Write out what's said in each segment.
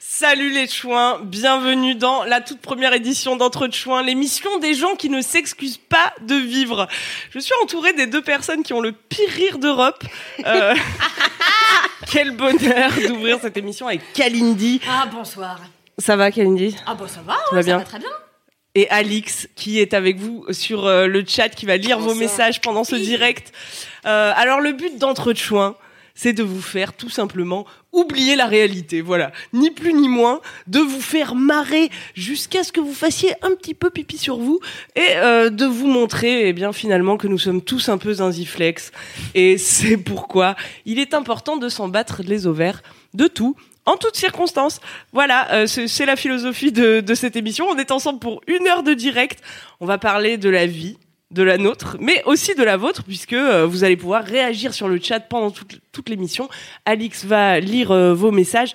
Salut les chouins, bienvenue dans la toute première édition d'Entre Chouins, l'émission des gens qui ne s'excusent pas de vivre. Je suis entourée des deux personnes qui ont le pire rire d'Europe. Euh, quel bonheur d'ouvrir cette émission avec Kalindi. Ah bonsoir. Ça va Kalindi Ah bah ça va, ouais, va bien ça va très bien. Et Alix qui est avec vous sur euh, le chat, qui va lire vos messages pendant ce direct. Euh, alors le but d'entre chouins, c'est de vous faire tout simplement oublier la réalité, voilà, ni plus ni moins, de vous faire marrer jusqu'à ce que vous fassiez un petit peu pipi sur vous et euh, de vous montrer, eh bien finalement que nous sommes tous un peu zinziflex. Et c'est pourquoi il est important de s'en battre les ovaires de tout en toutes circonstances. Voilà, euh, c'est la philosophie de, de cette émission. On est ensemble pour une heure de direct. On va parler de la vie, de la nôtre, mais aussi de la vôtre, puisque euh, vous allez pouvoir réagir sur le chat pendant toute, toute l'émission. Alix va lire euh, vos messages.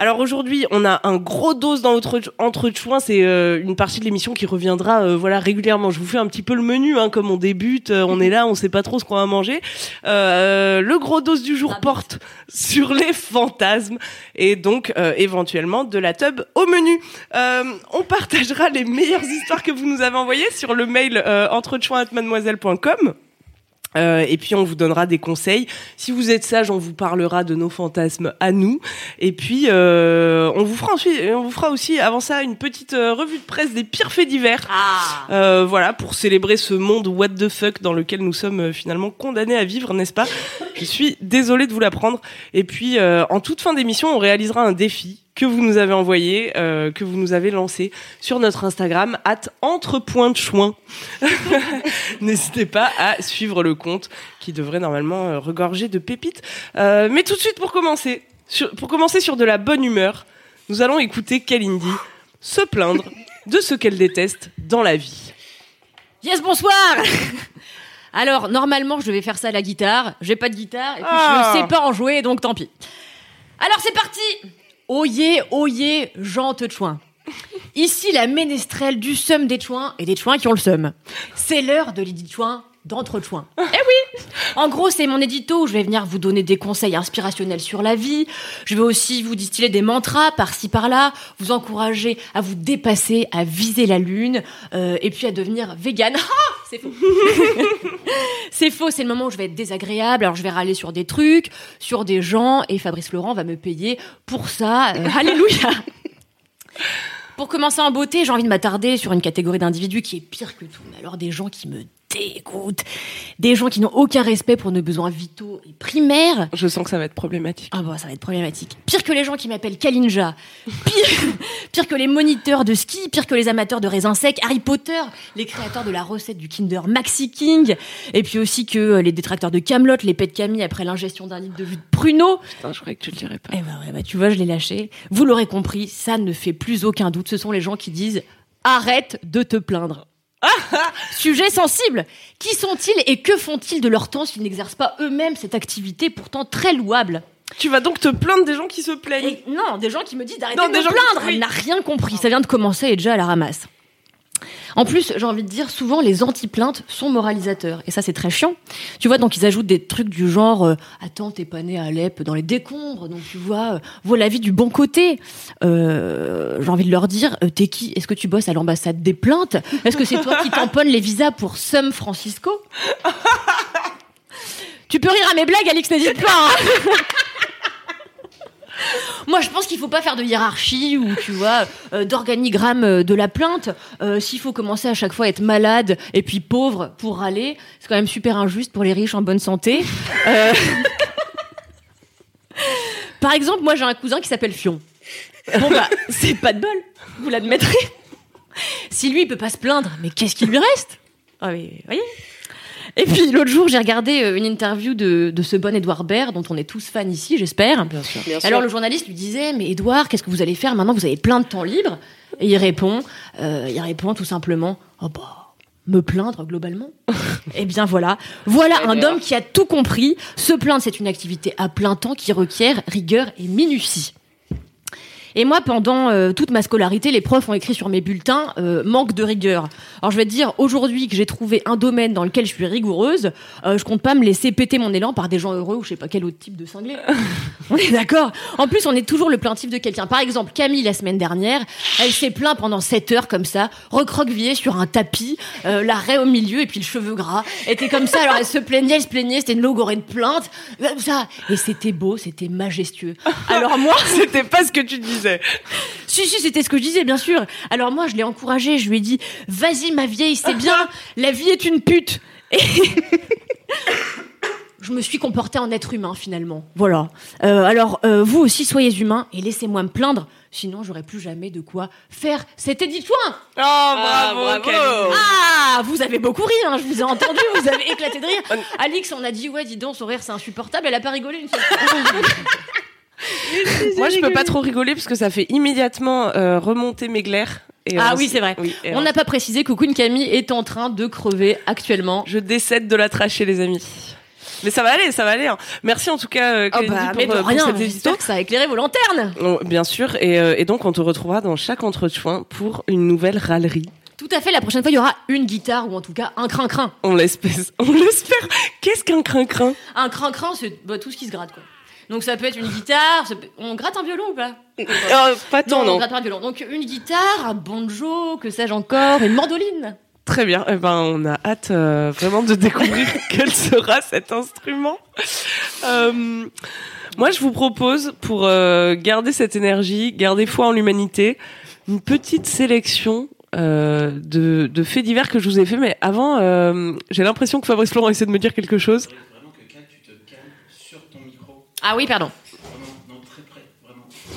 Alors aujourd'hui, on a un gros dose dans notre entre chouins. C'est euh, une partie de l'émission qui reviendra euh, voilà régulièrement. Je vous fais un petit peu le menu, hein, comme on débute, euh, on est là, on sait pas trop ce qu'on va manger. Euh, le gros dose du jour porte sur les fantasmes et donc euh, éventuellement de la tub au menu. Euh, on partagera les meilleures histoires que vous nous avez envoyées sur le mail euh, entrechouins@mademoiselle.com. Euh, et puis on vous donnera des conseils. Si vous êtes sage, on vous parlera de nos fantasmes à nous. Et puis euh, on vous fera ensuite, on vous fera aussi avant ça une petite euh, revue de presse des pires faits divers. Ah Euh, voilà pour célébrer ce monde what the fuck dans lequel nous sommes euh, finalement condamnés à vivre, n'est-ce pas? Je suis désolée de vous l'apprendre. Et puis euh, en toute fin d'émission, on réalisera un défi que vous nous avez envoyé, euh, que vous nous avez lancé sur notre Instagram at entrepointchouin. N'hésitez pas à suivre le compte qui devrait normalement euh, regorger de pépites. Euh, mais tout de suite pour commencer, sur, pour commencer sur de la bonne humeur, nous allons écouter Kalindi se plaindre de ce qu'elle déteste dans la vie. Yes, bonsoir Alors, normalement, je devais faire ça à la guitare. J'ai pas de guitare, et puis Ah. je ne sais pas en jouer, donc tant pis. Alors, c'est parti Oyez, oyez, Jean Chouin. Ici, la ménestrelle du seum des chouins et des chouins qui ont le seum. C'est l'heure de l'édit chouin d'entre chouins. Eh oui En gros, c'est mon édito où je vais venir vous donner des conseils inspirationnels sur la vie. Je vais aussi vous distiller des mantras par-ci par-là, vous encourager à vous dépasser, à viser la lune, euh, et puis à devenir vegan. Ah c'est faux. c'est faux, c'est le moment où je vais être désagréable. Alors je vais râler sur des trucs, sur des gens, et Fabrice Laurent va me payer pour ça. Euh, alléluia Pour commencer en beauté, j'ai envie de m'attarder sur une catégorie d'individus qui est pire que tout. Mais alors des gens qui me dégoûtent, des gens qui n'ont aucun respect pour nos besoins vitaux et primaires. Je sens que ça va être problématique. Ah bah ça va être problématique. Pire que les gens qui m'appellent Kalinja, pire, pire que les moniteurs de ski, pire que les amateurs de raisins secs, Harry Potter, les créateurs de la recette du Kinder Maxi King, et puis aussi que euh, les détracteurs de Camelot, les pets de Camille après l'ingestion d'un litre de jus de pruneau. Putain, je croyais que tu le dirais pas. Eh ben ouais, bah tu vois, je l'ai lâché. Vous l'aurez compris, ça ne fait plus aucun doute. Ce sont les gens qui disent arrête de te plaindre. Sujet sensible. Qui sont-ils et que font-ils de leur temps s'ils n'exercent pas eux-mêmes cette activité pourtant très louable? Tu vas donc te plaindre des gens qui se plaignent. Et non, des gens qui me disent d'arrêter de me gens qui- plaindre. oui. Elle n'a rien compris. Ça vient de commencer et déjà à la ramasse. En plus, j'ai envie de dire, souvent les anti-plaintes sont moralisateurs. Et ça, c'est très chiant. Tu vois, donc ils ajoutent des trucs du genre euh, Attends, t'es pas né à Alep dans les décombres, donc tu vois, euh, vois la vie du bon côté. Euh, j'ai envie de leur dire euh, T'es qui? Est-ce que tu bosses à l'ambassade des plaintes? Est-ce que c'est toi qui tamponnes les visas pour San Francisco? Tu peux rire à mes blagues, Alix, n'hésite pas. hein. Moi, je pense qu'il faut pas faire de hiérarchie ou tu vois euh, d'organigramme euh, de la plainte. Euh, S'il faut commencer à chaque fois à être malade et puis pauvre pour râler, c'est quand même super injuste pour les riches en bonne santé. Par exemple, moi j'ai un cousin qui s'appelle Fion. Bon bah, c'est pas de bol, vous l'admettrez. Si lui, il peut pas se plaindre, mais qu'est-ce qui lui reste? Ah mais, voyez? Et puis l'autre jour, j'ai regardé euh, une interview de, de ce bon Edouard Baird, dont on est tous fans ici, j'espère. Bien sûr. Bien sûr. Alors le journaliste lui disait, mais Edouard, qu'est-ce que vous allez faire maintenant? Vous avez plein de temps libre. Et il répond, euh, il répond tout simplement, oh bah, me plaindre globalement. Eh bien voilà, voilà Eh un homme qui a tout compris. Se plaindre, c'est une activité à plein temps qui requiert rigueur et minutie. Et moi, pendant euh, toute ma scolarité, les profs ont écrit sur mes bulletins euh, manque de rigueur. Alors je vais te dire, aujourd'hui que j'ai trouvé un domaine dans lequel je suis rigoureuse, euh, je compte pas me laisser péter mon élan par des gens heureux ou je sais pas quel autre type de cinglé. on est d'accord? En plus, on est toujours le plaintif de quelqu'un. Par exemple, Camille, la semaine dernière, elle s'est plaint pendant 7 heures comme ça, recroquevillée sur un tapis, la raie au milieu et puis le cheveu gras. Elle était comme ça, alors elle se plaignait, elle se plaignait, c'était une logorée de plainte. Comme ça. Et c'était beau, c'était majestueux. Alors moi... C'était pas ce que tu disais. Si, si, c'était ce que je disais, bien sûr. Alors moi, je l'ai encouragée, je lui ai dit, vas-y ma vieille, c'est bien, la vie est une pute. Et je me suis comportée en être humain, finalement. Voilà. Euh, alors, euh, vous aussi, soyez humains et laissez-moi me plaindre, sinon j'aurai plus jamais de quoi faire cet édit de soin. Oh, bravo, bravo. Camille. Ah, vous avez beaucoup ri, hein, je vous ai entendu, vous avez éclaté de rire. Alix, on a dit, ouais, dis donc, son rire, c'est insupportable, elle a pas rigolé une seule fois. Moi, je peux pas trop rigoler parce que ça fait immédiatement euh, remonter mes glaires. Et Ah oui, c'est vrai. oui, On n'a pas précisé que Queen Camille est en train de crever actuellement. Je décède de la trachée, les amis. Mais ça va aller, ça va aller. hein. Merci en tout cas, euh, Oh bah, pour, euh, rien, cette que ça a éclairé vos lanternes. Oh, bien sûr, et, euh, et donc on te retrouvera dans chaque entretien pour une nouvelle râlerie. Tout à fait, la prochaine fois, il y aura une guitare ou en tout cas un crin-crin. On l'espère. On l'espère. Qu'est-ce qu'un crin-crin? Un crin-crin, c'est bah, tout ce qui se gratte, quoi. Donc ça peut être une guitare, peut- on gratte un violon ou pas? Euh, pas tant, on non. gratte pas un violon. Donc une guitare, un banjo, que sais-je encore, une mandoline. Très bien. Eh ben, on a hâte euh, vraiment de découvrir quel sera cet instrument. Euh, moi, je vous propose, pour euh, garder cette énergie, garder foi en l'humanité, une petite sélection euh, de, de faits divers que je vous ai fait. Mais avant, euh, j'ai l'impression que Fabrice Florent essaie de me dire quelque chose. Vraiment que là, tu te calmes sur ton micro. Ah oui, pardon.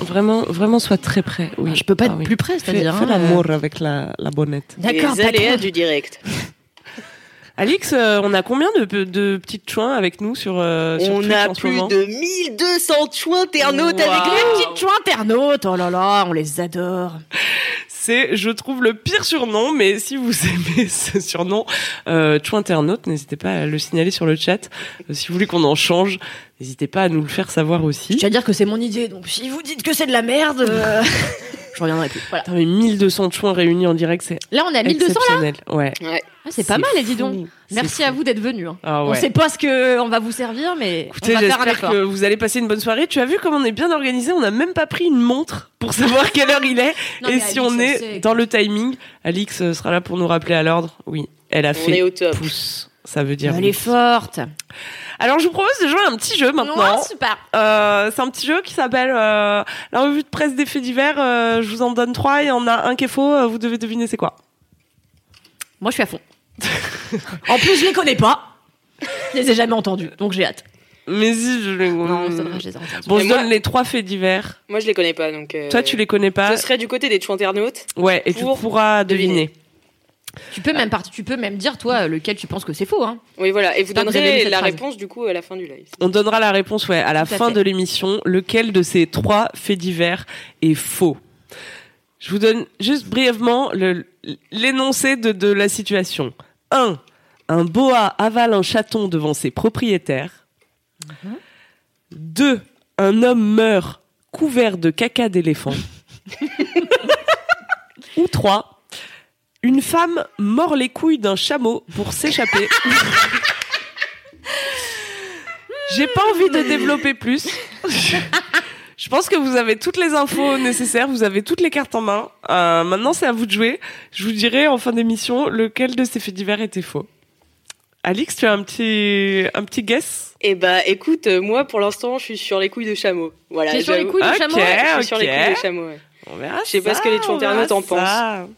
Vraiment, près, vraiment. Sois très prêt. Oui. Je peux pas Ah être oui. plus près, c'est-à-dire. fais hein, l'amour avec la, la bonnette. D'accord, Les aléas du direct. Alix, euh, on a combien de, de petites chouins avec nous sur, euh, sur On Twitch a en ce plus moment de 1200 chouins internautes Wow. avec Les nous. petites chouins internautes, oh là là, on les adore. C'est, je trouve, le pire surnom, mais si vous aimez ce surnom, euh, Internaute, n'hésitez pas à le signaler sur le chat. Euh, si vous voulez qu'on en change, n'hésitez pas à nous le faire savoir Je aussi. tiens à dire que c'est mon idée, donc si vous dites que c'est de la merde, euh, je reviendrai plus. Voilà. Putain, mais 1200 chouins réunis en direct, c'est Là, on est à 1200 là. Ouais. Ouais. Ah, C'est pas mal, et dis donc. Merci fou. à vous d'être venus. hein. Ah On ouais. sait pas ce que on va vous servir, mais Écoutez, on va faire un j'espère effort. que vous allez passer une bonne soirée. Tu as vu comme on est bien organisé, on n'a même pas pris une montre pour savoir quelle heure il est. Non, Et si Alix, on est dans le timing, Alix euh, sera là pour nous rappeler à l'ordre. Oui, elle a On fait est au top. pouce. Ça veut dire Elle oui. est forte. Alors je vous propose de jouer à un petit jeu maintenant. Ouais, super. Euh, c'est un petit jeu qui s'appelle euh, la revue de presse des faits divers. Euh, je vous en donne trois. Il y en a un qui est faux. euh, vous devez deviner c'est quoi. Moi, je suis à fond. en plus, je les connais pas. Je les ai jamais entendus, donc j'ai hâte. Mais si je les. Non, je les ai entendus. Bon, Mais je moi- donne les trois faits divers. Moi, je les connais pas, donc. euh, Toi, tu les connais pas. Ce serait du côté des chouins internautes. Ouais, et tu pour pourras deviner. deviner. Tu peux même partir, tu peux même dire toi lequel tu penses que c'est faux. Hein. Oui, voilà. Et vous donnerez la phrase. réponse, du coup, à la fin du live. On donnera la réponse ouais à la Tout fin de l'émission. Lequel de ces trois faits divers est faux? Je vous donne juste brièvement l'énoncé de, de la situation. 1. Un boa avale un chaton devant ses propriétaires. 2. Un homme meurt couvert de caca d'éléphant. Ou 3. Une femme mord les couilles d'un chameau pour s'échapper. J'ai pas envie de développer plus. Je pense que vous avez toutes les infos nécessaires, vous avez toutes les cartes en main. Euh, maintenant, c'est à vous de jouer. Je vous dirai en fin d'émission lequel de ces faits divers était faux. Alix, tu as un petit, un petit guess? Eh bah, écoute, euh, moi, pour l'instant, je suis sur les couilles de chameau. Voilà. T'es sur les j'avoue. couilles Ok. chameau Ouais, je suis sur les ok. couilles de chameau, ouais. On verra Je sais pas ça, ce que les on internautes verra en pensent.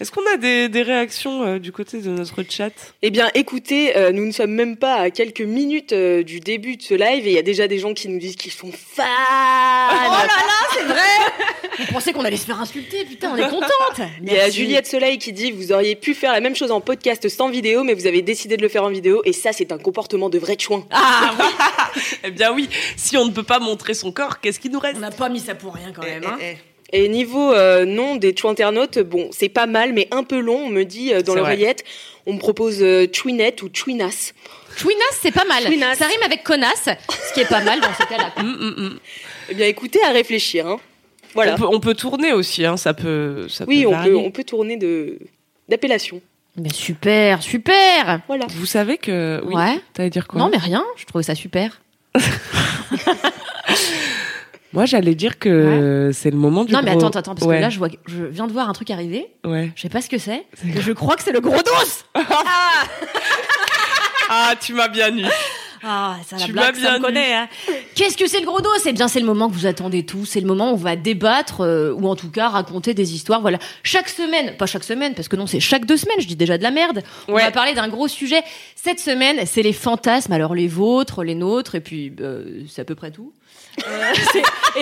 Est-ce qu'on a des, des réactions euh, du côté de notre chat? Eh bien, écoutez, euh, nous ne sommes même pas à quelques minutes euh, du début de ce live et il y a déjà des gens qui nous disent qu'ils sont fans. Oh là là, c'est vrai On pensait qu'on allait se faire insulter, putain, on est contente Il y a Juliette Soleil qui dit Vous auriez pu faire la même chose en podcast sans vidéo, mais vous avez décidé de le faire en vidéo, et ça, c'est un comportement de vrai chouin. Ah oui Eh bien oui, si on ne peut pas montrer son corps, qu'est-ce qui nous reste? On n'a pas mis ça pour rien quand même. Hein. Eh, eh, Et niveau euh, nom des internautes, bon, c'est pas mal, mais un peu long, on me dit euh, dans l'oreillette. On me propose euh, Chouinette ou Chouinas. Chouinas, c'est pas mal. Chouinas. Ça rime avec connasse, ce qui est pas mal dans ce cas-là. eh. Hum, hum, hum. Eh bien, écoutez, à réfléchir. Hein. Voilà. On, peut, on peut tourner aussi, hein, ça peut. Ça Oui, peut on varier. peut, on peut tourner de d'appellation. Mais super, super Voilà. Vous savez que. Oui, Ouais. T'allais dire quoi? Non mais rien, je trouvais ça super. Moi, j'allais dire que c'est le moment du non mais gros- attends, attends, parce Ouais, que là je, vois, je viens de voir un truc arriver, Ouais. je sais pas ce que c'est, je crois que c'est le gros dos Ah, tu m'as bien eu. Ah, ça la Tu blague, m'as ça bien me connaît. Hein. Qu'est-ce que c'est le gros dos? Eh bien, c'est le moment que vous attendez tous. C'est le moment où on va débattre, euh, ou en tout cas raconter des histoires. Voilà, chaque semaine, pas chaque semaine, parce que non, c'est chaque deux semaines. Je dis déjà de la merde. On va parler d'un gros sujet. Cette semaine, c'est les fantasmes. Alors les vôtres, les nôtres, et puis euh, c'est à peu près tout. Euh,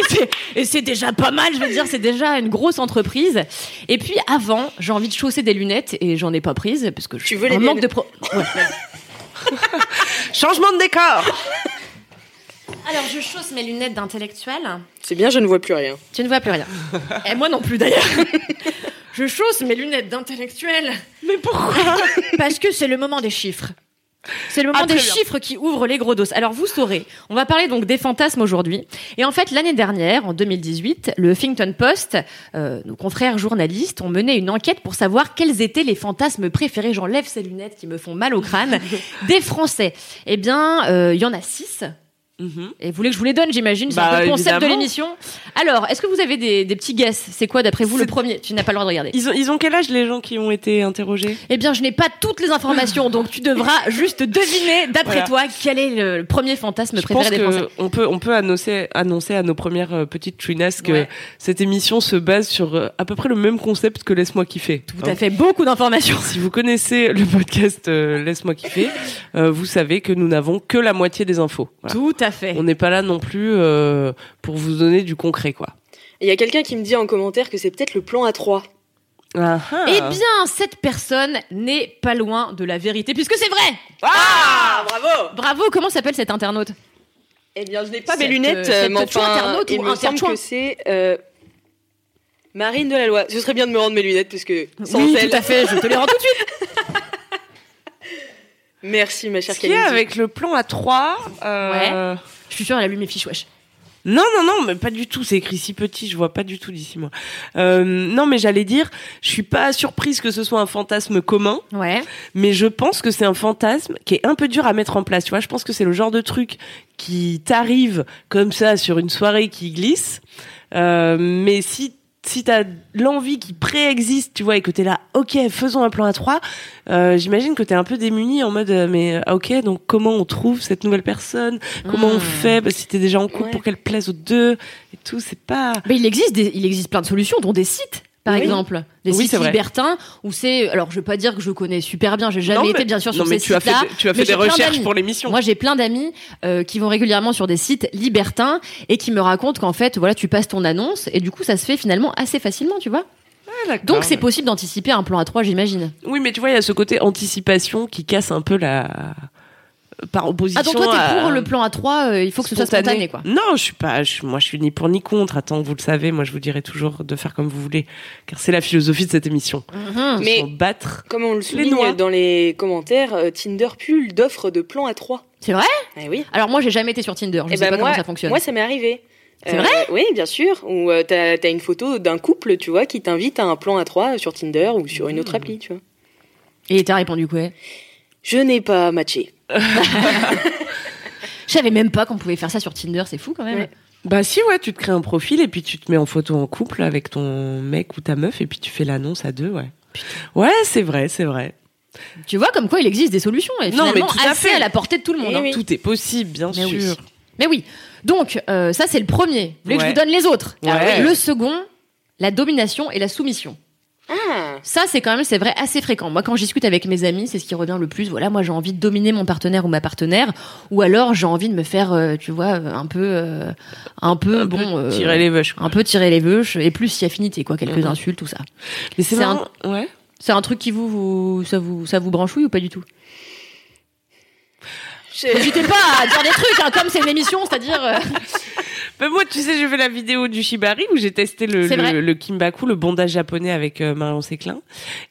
et c'est- déjà pas mal, je veux dire, c'est déjà une grosse entreprise. Et puis avant, j'ai envie de chausser des lunettes et j'en ai pas prise parce que je Tu suis veux les manque de pro. Ouais. Changement de décor. Alors je chausse mes lunettes d'intellectuel. C'est bien, je ne vois plus rien. Tu ne vois plus rien. Et moi non plus d'ailleurs. Je chausse mes lunettes d'intellectuel Mais pourquoi? Parce que c'est le moment des chiffres. C'est le moment Ah, des bien. chiffres qui ouvrent les gros dos. Alors vous saurez, on va parler donc des fantasmes aujourd'hui. Et en fait, l'année dernière, en 2018, le Huffington Post, euh, nos confrères journalistes, ont mené une enquête pour savoir quels étaient les fantasmes préférés. J'enlève ces lunettes qui me font mal au crâne des Français. Eh bien, euh, il y en a six. Mhm. Et vous voulez que je vous les donne, j'imagine C'est Bah, le concept de l'émission. Alors, est-ce que vous avez des, des petits guesses C'est quoi, d'après vous, le premier? Tu n'as pas le droit de regarder. ils ont, ils ont quel âge les gens qui ont été interrogés? Eh bien, je n'ai pas toutes les informations, donc tu devras juste deviner, d'après Voilà. toi, quel est le premier fantasme Je pense préféré des Français. qu'on peut, on peut annoncer, annoncer à nos premières euh, petites chouinasses que Ouais. cette émission se base sur euh, à peu près le même concept que Laisse-moi kiffer. Tout à fait, beaucoup d'informations. Si vous connaissez le podcast euh, Laisse-moi kiffer, euh, vous savez que nous n'avons que la moitié des infos. Voilà. Tout à fait. On n'est pas là non plus euh, pour vous donner du concret, quoi. Il y a quelqu'un qui me dit en commentaire que c'est peut-être le plan A3. Ah, ah. Eh bien, cette personne n'est pas loin de la vérité, puisque c'est vrai Ah, bravo Bravo, comment s'appelle cet internaute? Eh bien, je n'ai pas Cette, mes lunettes, euh, euh, mais enfin, internaute il ou me semble que c'est euh, Marine Delaloi. Ce serait bien de me rendre mes lunettes parce que sans Oui, elle. tout à fait, je te les rends tout de suite. Merci, ma chère Kalindi. avec le plan à 3 euh... Je suis sûre, elle a lu mes fiches, wesh. Non, non, non, mais pas du tout. C'est écrit si petit, je vois pas du tout d'ici moi. Euh, non, mais j'allais dire, je suis pas surprise que ce soit un fantasme commun, Ouais. mais je pense que c'est un fantasme qui est un peu dur à mettre en place. Tu vois, je pense que c'est le genre de truc qui t'arrive comme ça sur une soirée qui glisse. Euh, mais si si t'as l'envie qui préexiste, tu vois, et que t'es là, ok, faisons un plan à trois, euh, j'imagine que t'es un peu démuni en mode, euh, mais ah, ok, donc comment on trouve cette nouvelle personne? Comment on Hmm. fait? Bah, Si t'es déjà en couple Ouais. pour qu'elle plaise aux deux et tout, c'est pas. Mais il existe, des, il existe plein de solutions, dont des sites, par Oui. exemple. Des Oui, sites libertins, où c'est. Alors, je veux pas dire que je connais super bien, j'ai jamais Non, été mais- bien sûr non, sur mais ces sites-là. tu as fait des recherches pour l'émission. Moi, j'ai plein d'amis euh, qui vont régulièrement sur des sites libertins et qui me racontent qu'en fait, voilà, tu passes ton annonce et du coup, ça se fait finalement assez facilement, tu vois. Ah. Donc, c'est possible d'anticiper un plan à trois, j'imagine. Oui, mais tu vois, il y a ce côté anticipation qui casse un peu la. Par opposition. Ah, donc toi, t'es à- pour le plan à trois, euh, il faut que ce soit spontané, quoi. Non, je suis pas. je- moi, je suis ni pour ni contre. Attends, vous le savez, moi, je vous dirai toujours de faire comme vous voulez, car c'est la philosophie de cette émission. Mhm. Mais- S'en battre. Comme on le souligne dans les commentaires, euh, Tinder pull d'offres de plans A3. C'est vrai? Eh oui. Alors, moi, j'ai jamais été sur Tinder, je Eh sais ben pas moi, comment ça fonctionne. Moi, ça m'est arrivé. C'est Euh, vrai Oui, bien sûr. Où euh, t'as as une photo d'un couple, tu vois, qui t'invite à un plan A3 sur Tinder ou sur une autre Hmm. appli, tu vois. Et t'as répondu quoi? Je n'ai pas matché. Je savais même pas qu'on pouvait faire ça sur Tinder, c'est fou quand même. Ouais. Bah si, ouais, tu te crées un profil et puis tu te mets en photo en couple avec ton mec ou ta meuf et puis tu fais l'annonce à deux, ouais. Ouais, c'est vrai, c'est vrai. Tu vois comme quoi il existe des solutions et Non, mais tout à assez fait. à la portée de tout le monde. Eh hein. oui. Tout est possible, bien Mais oui. sûr. Mais oui. Donc euh, ça c'est le premier. Vous voulez que je vous donne les autres? Ouais. Le second, la domination et la soumission. Ah, Ça, c'est quand même, c'est vrai, assez fréquent. Moi, quand je discute avec mes amis, c'est ce qui revient le plus. Voilà, moi, j'ai envie de dominer mon partenaire ou ma partenaire, ou alors j'ai envie de me faire, euh, tu vois, euh, un peu, euh, un peu, Un bon, peu euh, tirer les vaches. un peu tirer les veuches, et plus si affinité, quoi, quelques Mhm. insultes, tout ça. Mais c'est marrant. Ouais. C'est un truc qui vous, vous, ça vous, ça vous branchouille ou pas du tout? N'hésitez pas à dire des trucs, hein, comme c'est une émission, c'est-à-dire. euh, Ben moi, tu sais, j'ai fait la vidéo du Shibari où j'ai testé le, kimbaku, le bondage japonais avec euh, Marion Séclin.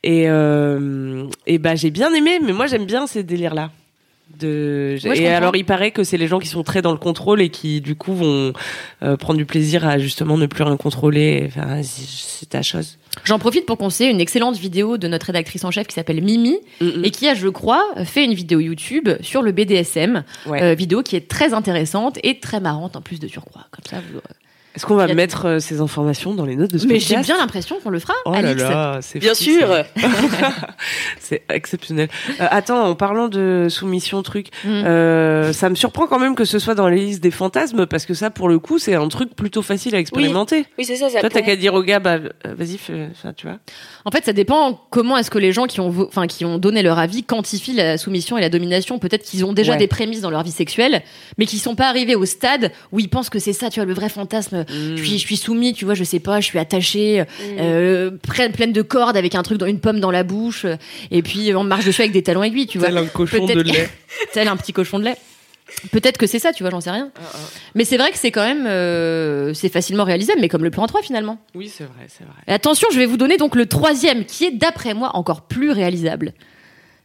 Et, euh, et bah, j'ai bien aimé, mais moi, j'aime bien ces délires-là. De... Et alors, il paraît que c'est les gens qui sont très dans le contrôle et qui, du coup, vont euh, prendre du plaisir à justement ne plus rien contrôler. Enfin, c'est ta chose. J'en profite pour conseiller une excellente vidéo de notre rédactrice en chef qui s'appelle Mimi Mm, et qui a, je crois, fait une vidéo YouTube sur le BDSM, Ouais. euh, vidéo qui est très intéressante et très marrante en plus de surcroît. Comme ça, vous... Est-ce qu'on va mettre euh, ces informations dans les notes de ce Mais j'ai bien l'impression qu'on le fera, Oh là Alix. là, c'est Bien fou, sûr. ça. c'est exceptionnel. Euh, attends, en parlant de soumission truc, Mm. euh, ça me surprend quand même que ce soit dans les listes des fantasmes parce que ça, pour le coup, c'est un truc plutôt facile à expérimenter. Oui, c'est ça, ça Toi, t'as qu'à dire au gars, bah, euh, vas-y, fais tu vois. En fait, ça dépend comment est-ce que les gens qui ont, vo- enfin, qui ont donné leur avis quantifient la soumission et la domination. Peut-être qu'ils ont déjà Ouais. des prémices dans leur vie sexuelle, mais qui sont pas arrivés au stade où ils pensent que c'est ça, tu vois, le vrai fantasme. Je suis, je suis soumis, tu vois, je sais pas, je suis attachée, euh, pleine, pleine de cordes avec un truc dans une pomme dans la bouche, euh, et puis on marche dessus avec des talons aiguilles, tu vois. Tel un cochon de lait. Tel un petit cochon de lait. Peut-être que c'est ça, tu vois, j'en sais rien. Mais c'est vrai que c'est quand même, euh, c'est facilement réalisable, mais comme le plan 3 finalement. Oui, c'est vrai, c'est vrai. Et attention, je vais vous donner donc le troisième, qui est d'après moi encore plus réalisable.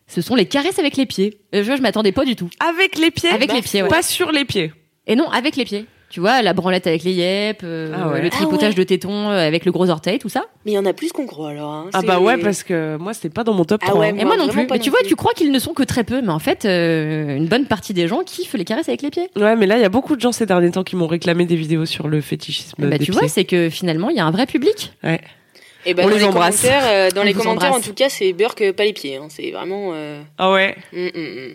Ce sont les caresses avec les pieds. Euh, je, je m'attendais pas du tout. Avec les pieds Avec les pieds, ouais. Pas sur les pieds. Et non, avec les pieds. Tu vois, la branlette avec les yep, euh, Ah ouais. le tripotage Ah ouais. de tétons euh, avec le gros orteil, tout ça. Mais il y en a plus qu'on croit alors. hein. Ah C'est- bah ouais, parce que moi, c'était pas dans mon top Ah 3. ouais. Et Moi, non plus. pas Mais non tu vois, plus. tu crois qu'ils ne sont que très peu, mais en fait, euh, une bonne partie des gens kiffent les caresses avec les pieds. Ouais, mais là, il y a beaucoup de gens ces derniers temps qui m'ont réclamé des vidéos sur le fétichisme bah, des tu pieds. vois, c'est que finalement, il y a un vrai public. Ouais. Et bah, On dans les embrasse. commentaires, euh, dans On les commentaires, embrasse. en tout cas, c'est Burke, pas les pieds. hein. C'est vraiment. euh, Ah ouais. hum, hum, hum.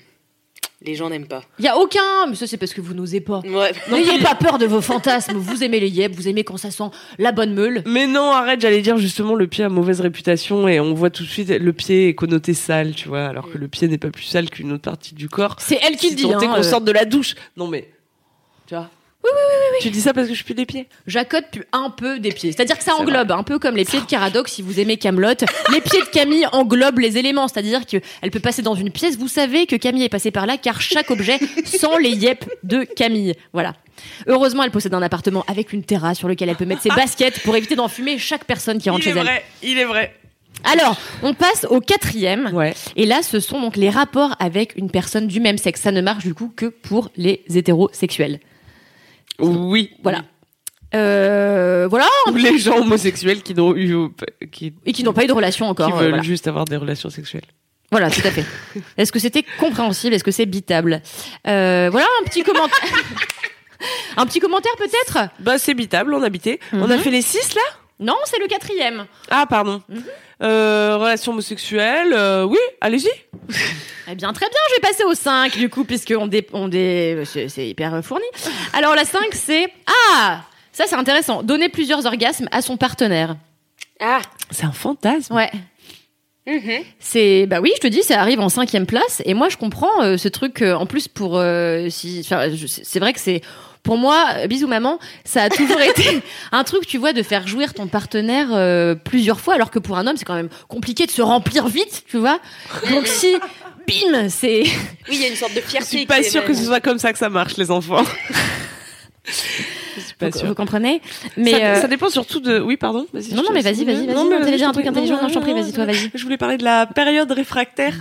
Les gens n'aiment pas. Il y a aucun, mais ça c'est parce que vous n'osez pas. Ouais. N'ayez pas peur de vos fantasmes. Vous aimez les yep, vous aimez quand ça sent la bonne meule. Mais non, arrête, j'allais dire justement le pied a mauvaise réputation et on voit tout de suite le pied est connoté sale, tu vois, alors que le pied n'est pas plus sale qu'une autre partie du corps. C'est elle qui Si le dit. hein, qu'on euh. sorte de la douche. Non mais, tu vois. Oui, oui, oui, oui. Tu dis ça parce que je pue des pieds. Jacotte pue un peu des pieds. C'est-à-dire que ça englobe, un peu comme les pieds de Caradoc, si vous aimez Camelot. les pieds de Camille englobent les éléments. C'est-à-dire qu'elle peut passer dans une pièce. Vous savez que Camille est passée par là, car chaque objet sent les yep de Camille. Voilà. Heureusement, elle possède un appartement avec une terrasse sur lequel elle peut mettre ses baskets pour éviter d'enfumer chaque personne qui rentre Il est chez elle. vrai, il est vrai. Alors, on passe au quatrième. Ouais. Et là, ce sont donc les rapports avec une personne du même sexe. Ça ne marche du coup que pour les hétérosexuels. Oui. Voilà. Euh, voilà. Ou les gens homosexuels qui n'ont eu, qui, Et qui n'ont pas eu de relation encore. qui euh, veulent voilà. juste avoir des relations sexuelles. Voilà, tout à fait. Est-ce que c'était compréhensible? Est-ce que c'est bitable? Euh, Voilà un petit commentaire. un petit commentaire peut-être? Bah c'est bitable, on habitait. On a Mhm. fait les six là? Non, c'est le quatrième. Ah pardon. Mhm. Euh, relations homosexuelles, euh, oui, allez-y. Eh bien, très bien, je vais passer au 5 du coup, puisqu'on dé... on dé... c'est hyper fourni. Alors, la 5, c'est. Ah Ça, c'est intéressant. Donner plusieurs orgasmes à son partenaire. Ah. C'est un fantasme. Ouais. mhm. C'est bah oui, je te dis, ça arrive en cinquième place. Et moi, je comprends euh, ce truc. euh, en plus, pour euh, si, c'est vrai que c'est pour moi, euh, bisous maman, ça a toujours été un truc, tu vois, de faire jouir ton partenaire euh, plusieurs fois, alors que pour un homme, c'est quand même compliqué de se remplir vite, tu vois. Donc si, bim, c'est Oui, il y a une sorte de Je fierté. suis pas sûre que ce soit comme ça que ça marche, les enfants. Pas vous, vous comprenez. Mais ça, euh, ça dépend surtout de. Oui, pardon. vas-y, Non, non, mais vas-y, vas-y, vas-y. Non, mais dire un truc intelligent. Non, je t'en prie, vas-y, toi, vas-y. Je voulais parler de la période réfractaire.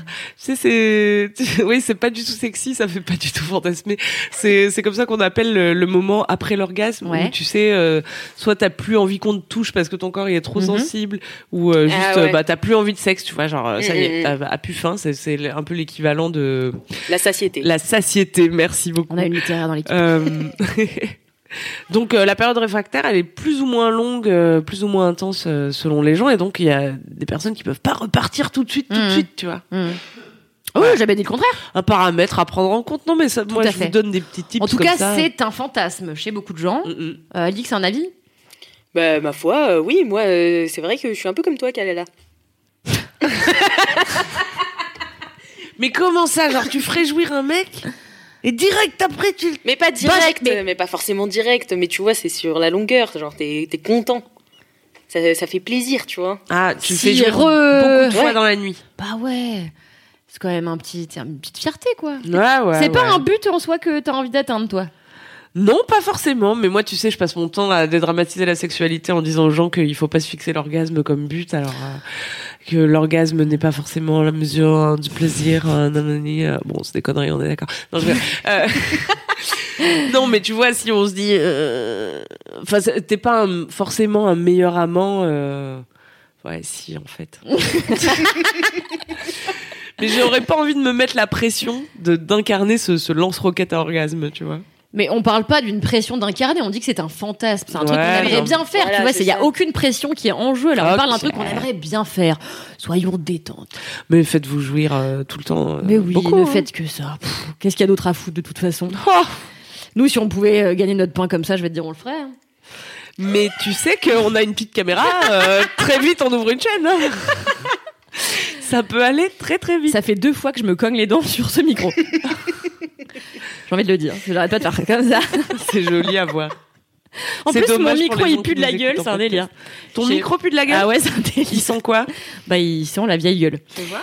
Tu sais, c'est. Oui, c'est pas du tout sexy, ça fait pas du tout fantasmer. C'est c'est comme ça qu'on appelle le, le moment après l'orgasme Ouais. où tu sais, euh, soit t'as plus envie qu'on te touche parce que ton corps il est trop Mhm. sensible, ou euh, juste Ah ouais. euh, bah t'as plus envie de sexe, tu vois, genre euh, ça y est, Mhm. t'as à plus faim. C'est c'est un peu l'équivalent de La satiété. la satiété. Merci beaucoup. on a une littéraire dans l'équipe. Donc euh, la période réfractaire, elle est plus ou moins longue, euh, plus ou moins intense euh, selon les gens, et donc il y a des personnes qui peuvent pas repartir tout de suite, tout de mmh. suite, tu vois. Mmh. Oui, oh, j'avais dit le contraire. Un paramètre à prendre en compte. Non, mais ça, moi, je vous donne des petits tips. en tout cas, c'est un fantasme chez beaucoup de gens. Mm, mm. Euh, Alix, un avis? Bah, ma foi, oui, moi, c'est vrai que je suis un peu comme toi, Kalala. Mais comment ça, genre tu ferais jouir un mec? Et direct après, tu. Mais pas direct, mais- mais... pas forcément direct, mais tu vois, c'est sur la longueur, genre t'es es content. Ça, ça fait plaisir, tu vois. Ah, tu Si, fais jouer re- beaucoup de fois Ouais. dans la nuit. Bah ouais. C'est quand même un petit, une petite fierté, quoi. Ouais, ouais. c'est pas ouais. un but en soi que t'as envie d'atteindre, toi. Non, pas forcément. Mais moi, tu sais, je passe mon temps à dédramatiser la sexualité en disant aux gens qu'il faut pas se fixer l'orgasme comme but, alors euh, que l'orgasme n'est pas forcément la mesure hein, du plaisir. euh, nanani, euh, bon, c'est des conneries, on est d'accord. Non, je veux dire, euh, non, mais tu vois, si on se dit, enfin, t'es pas un- forcément un meilleur amant. Ouais, si, en fait. mais j'aurais pas envie de me mettre la pression de d'incarner ce, ce lance-roquette à orgasme, tu vois. Mais on parle pas d'une pression d'incarner, on dit que c'est un fantasme. C'est un truc qu'on aimerait bien faire, Voilà, tu vois. Il y a aucune pression qui est en jeu. Là, on parle d'un truc qu'on aimerait bien faire. Soyons détente. Mais faites-vous jouir euh, tout le temps. euh, Mais oui, beaucoup, ne hein. faites que ça. Qu'est-ce qu'il y a d'autre à foutre de toute façon Oh Nous, si on pouvait euh, gagner notre pain comme ça, je vais te dire, on le ferait. hein. Mais tu sais qu'on a une petite caméra, euh, très vite on ouvre une chaîne. hein. Ça peut aller très très vite. Ça fait deux fois que je me cogne les dents sur ce micro. J'ai envie de le dire. J'arrête pas de faire comme ça. C'est joli à voir. En C'est plus, mon dommage pour micro, il pue de la gueule, c'est un délire. Ton micro pue de la gueule Ah ouais, c'est un délire. Ils sont quoi? Bah, ils sont la vieille gueule. Tu vois?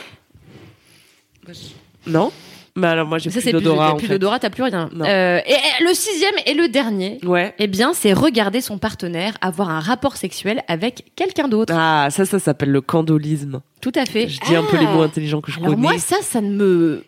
Non? Mais alors moi j'ai Ça, plus d'odorat plus d'odorat, t'as plus rien. Euh, et, et le sixième et le dernier, Ouais. eh bien, c'est regarder son partenaire avoir un rapport sexuel avec quelqu'un d'autre. Ah, ça, ça s'appelle le candolisme. Tout à fait. Je dis un peu les mots intelligents que je Alors connais. moi, ça, ça ne me...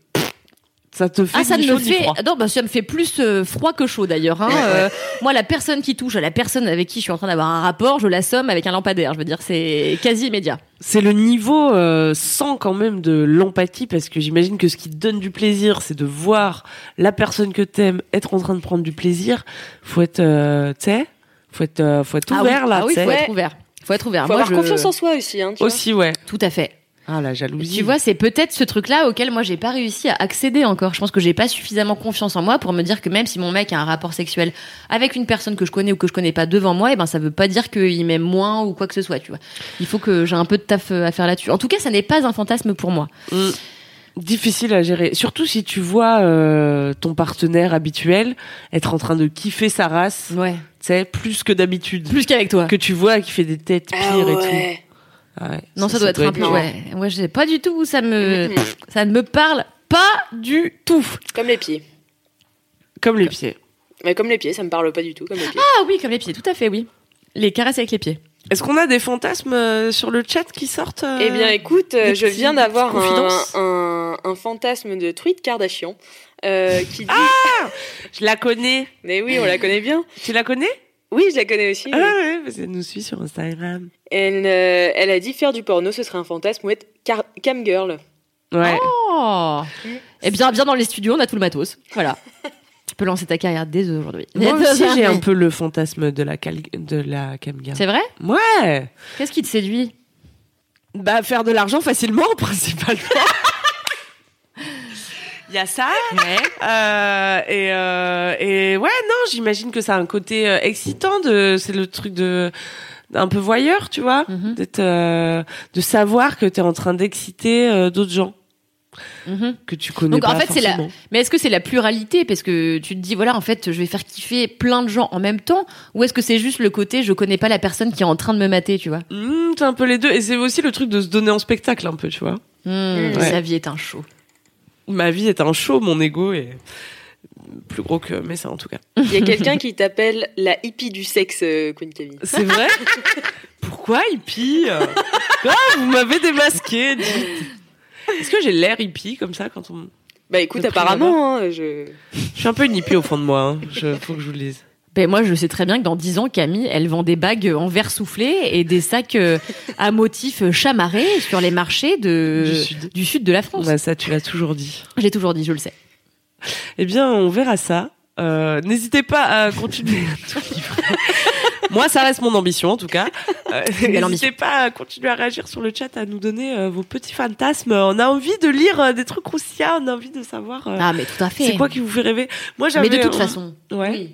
ça te fait Ah, ça me fait... froid. Non, bah, ça me fait plus euh, froid que chaud d'ailleurs. Hein. Euh, moi, la personne qui touche à la personne avec qui je suis en train d'avoir un rapport, je l'assomme avec un lampadaire. Je veux dire, c'est quasi immédiat. C'est le niveau euh, sans quand même de l'empathie parce que j'imagine que ce qui te donne du plaisir, c'est de voir la personne que t'aimes être en train de prendre du plaisir. Faut être, euh, tu sais, faut être, euh, faut être Ah ouvert oui, là. Ah oui, sais. faut être ouvert. Faut être ouvert. Faut Moi, avoir je- confiance en soi aussi, hein, tu vois. Aussi, ouais. Tout à fait. Ah la jalousie. Tu vois, c'est peut-être ce truc-là auquel moi j'ai pas réussi à accéder encore. Je pense que j'ai pas suffisamment confiance en moi pour me dire que même si mon mec a un rapport sexuel avec une personne que je connais ou que je connais pas devant moi, et ben ça veut pas dire qu'il m'aime moins ou quoi que ce soit, tu vois. Il faut que j'ai un peu de taf euh, à faire là-dessus. En tout cas, ça n'est pas un fantasme pour moi. Mm. difficile à gérer. Surtout si tu vois euh, ton partenaire habituel être en train de kiffer sa race, Ouais. tu sais, plus que d'habitude. Plus qu'avec toi. Que tu vois qui fait des têtes pires Ah et tout. Ouais. Ah ouais, Non, ça, doit être un peu. Ouais. Moi, je sais pas du tout où ça me. Mhm. Ça ne me parle pas du tout. Comme les pieds. Comme les pieds. Mais comme les pieds, ça me parle pas du tout, comme les pieds. Ah oui, comme les pieds, tout à fait, oui. Les caresses avec les pieds. Est-ce qu'on a des fantasmes euh, sur le chat qui sortent euh, Eh bien, écoute, euh, je viens d'avoir un, un, un fantasme de Tweet Kardashian euh, qui dit. Je la connais. Mais oui, on la connaît bien. Tu la connais? Oui, je la connais aussi. Ah oui. ouais, parce qu'elle nous suit sur Instagram. Elle, euh, elle a dit faire du porno, ce serait un fantasme ou être car- cam girl. Ouais. Oh Eh bien, viens dans les studios, on a tout le matos. Voilà. tu peux lancer ta carrière dès aujourd'hui. Moi aussi, j'ai un peu le fantasme de la, cal... de la camgirl. C'est vrai? Ouais. Qu'est-ce qui te séduit? Bah, faire de l'argent facilement, principalement. Il y a ça. Euh, et, euh, et ouais, non, j'imagine que ça a un côté euh, excitant. De, c'est le truc de un peu voyeur, tu vois, d'être, euh, de savoir que tu es en train d'exciter d'autres gens Mhm. que tu connais Donc, en pas fait, c'est la- forcément. Mais est-ce que c'est la pluralité? Parce que tu te dis, voilà, en fait, je vais faire kiffer plein de gens en même temps Ou est-ce que c'est juste le côté, je connais pas la personne qui est en train de me mater, tu vois? Mmh, c'est un peu les deux. Et c'est aussi le truc de se donner en spectacle un peu, tu vois. Hmm, Ouais. Sa vie est un show. Ma vie est un show, mon ego est plus gros que mais ça en tout cas. Il y a quelqu'un qui t'appelle la hippie du sexe, euh, Queen Camille. C'est vrai? Pourquoi hippie? Ah, vous m'avez démasqué. Est-ce que j'ai l'air hippie comme ça quand on Bah écoute, apparemment, hein, je. Je suis un peu une hippie au fond de moi. Hein. Je... Faut que je vous le dise. Ben moi, je sais très bien que dans 10 ans, Camille, elle vend des bagues en verre soufflé et des sacs euh, à motifs chamarrés sur les marchés de... Du sud. du sud de la France. Bah, ça, tu l'as toujours dit. J'ai toujours dit, je le sais. Eh bien, on verra ça. Euh, N'hésitez pas à continuer à tout livrer. Moi, ça reste mon ambition, en tout cas. Euh, N'hésitez pas à continuer à réagir sur le chat, à nous donner euh, vos petits fantasmes. On a envie de lire euh, des trucs croustillants, on a envie de savoir euh, Ah, mais tout à fait. c'est quoi qui vous fait rêver. Moi, j'avais Mais de toute façon. Ouais. Oui.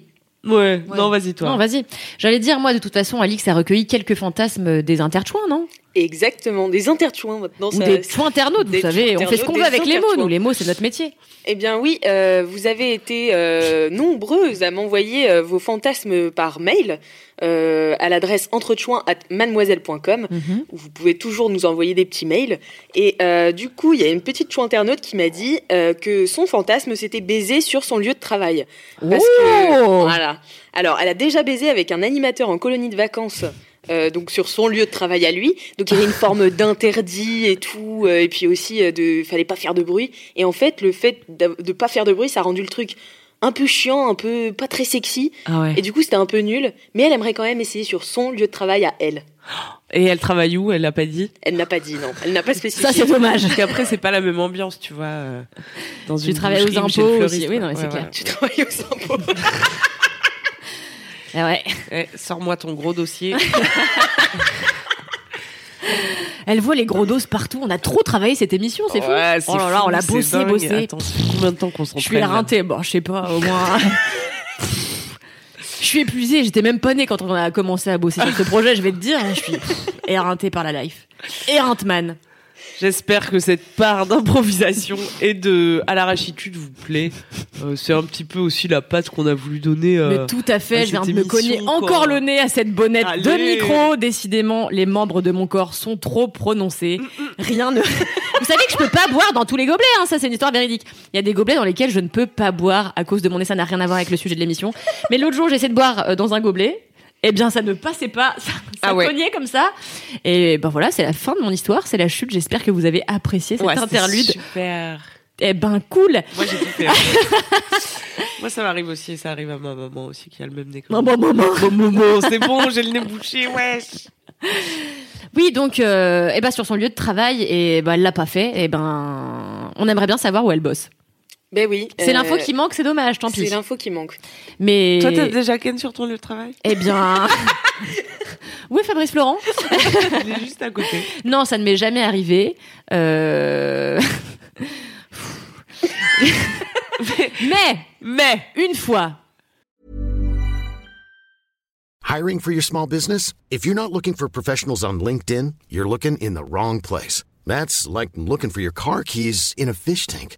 Ouais. Ouais. Non, vas-y toi. Non, vas-y. J'allais dire, moi, de toute façon, Alix a recueilli quelques fantasmes des interchouins, non? Exactement, des interchouins maintenant. Ou ça- des chouins internautes, vous savez. On fait ce qu'on veut avec les mots, nous. Les mots, c'est notre métier. Eh bien oui, euh, vous avez été euh, nombreuses à m'envoyer euh, vos fantasmes par mail à l'adresse entrechouin@mademoiselle.com Mhm. où vous pouvez toujours nous envoyer des petits mails. Et du coup, il y a une petite chou internaute qui m'a dit que son fantasme c'était baiser sur son lieu de travail. Parce que Oh voilà. Alors, elle a déjà baisé avec un animateur en colonie de vacances. Euh, donc sur son lieu de travail à lui, donc il y avait une forme d'interdit et tout, euh, et puis aussi euh, de fallait pas faire de bruit. Et en fait, le fait de pas faire de bruit, ça a rendu le truc un peu chiant, un peu pas très sexy. Ah ouais. Et du coup, c'était un peu nul. Mais elle aimerait quand même essayer sur son lieu de travail à elle. Et elle travaille où? Elle l'a pas dit? Elle n'a pas dit non. Elle n'a pas spécifié. Ça, c'est dommage. Parce qu'après, c'est pas la même ambiance, tu vois. euh, dans Tu une travailles aux impôts aussi. Oui, non, mais c'est clair. ouais. Tu travailles aux impôts. Ah ouais. Eh, Sors-moi ton gros dossier. Elle voit les gros doses partout. On a trop travaillé cette émission, c'est fou. Ouais, c'est oh là là, fou, on l'a c'est bossé, dingue. bossé. Attends, ça fait combien de temps qu'on Je suis s'entraîne là éreinté. Bon, je sais pas, au moins. Je suis épuisée, j'étais même pas née quand on a commencé à bosser sur ce projet, je vais te dire, je suis éreintée par la life. Éreinte man. J'espère que cette part d'improvisation et de à l'arrachitude vous plaît. Euh, c'est un petit peu aussi la patte qu'on a voulu donner. euh, Mais tout à fait, à je viens de me cogner encore le nez à cette bonnette de micro. Décidément, les membres de mon corps sont trop prononcés. Rien ne. Vous savez que je peux pas boire dans tous les gobelets, hein, ça c'est une histoire véridique. Il y a des gobelets dans lesquels je ne peux pas boire à cause de mon nez, ça n'a rien à voir avec le sujet de l'émission. Mais l'autre jour, j'ai essayé de boire euh, dans un gobelet. Eh bien, ça ne passait pas, ça, ça Ah ouais. cognait comme ça. Et ben voilà, c'est la fin de mon histoire, c'est la chute. J'espère que vous avez apprécié cet ouais, interlude. Super. Eh ben cool. Moi j'ai kiffé. Moi ça m'arrive aussi, ça arrive à ma maman aussi qui a le même nez. Bon, bon, bon, c'est bon, j'ai le nez bouché, wesh. Oui, donc, euh, eh ben, sur son lieu de travail, et ben, elle l'a pas fait. Et ben, on aimerait bien savoir où elle bosse. Ben oui. C'est euh, l'info qui manque, c'est dommage, tant C'est pis. l'info qui manque. Mais, Toi t'as déjà Ken sur ton lieu de travail? Eh bien, où est Fabrice Florent? Il est juste à côté. Non, ça ne m'est jamais arrivé. Euh... Mais, Mais une fois, Hiring for your small business? If you're not looking for professionals on LinkedIn, you're looking in the wrong place. That's like looking for your car keys in a fish tank.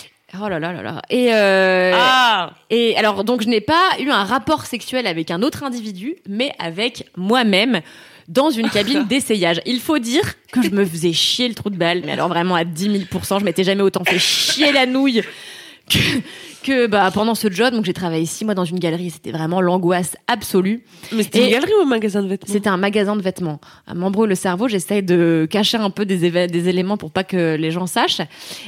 Oh là là là là. Et, euh, Ah Et alors, donc, je n'ai pas eu un rapport sexuel avec un autre individu, mais avec moi-même dans une cabine d'essayage. Il faut dire que je me faisais chier le trou de balle, mais alors vraiment à 10 000% Je m'étais jamais autant fait chier la nouille que, que bah, pendant ce job. Donc, j'ai travaillé six mois dans une galerie. C'était vraiment l'angoisse absolue. Mais c'était une galerie ou un magasin de vêtements? C'était un magasin de vêtements. À m'embrouille le cerveau, j'essaye de cacher un peu des, éléments pour pas que les gens sachent.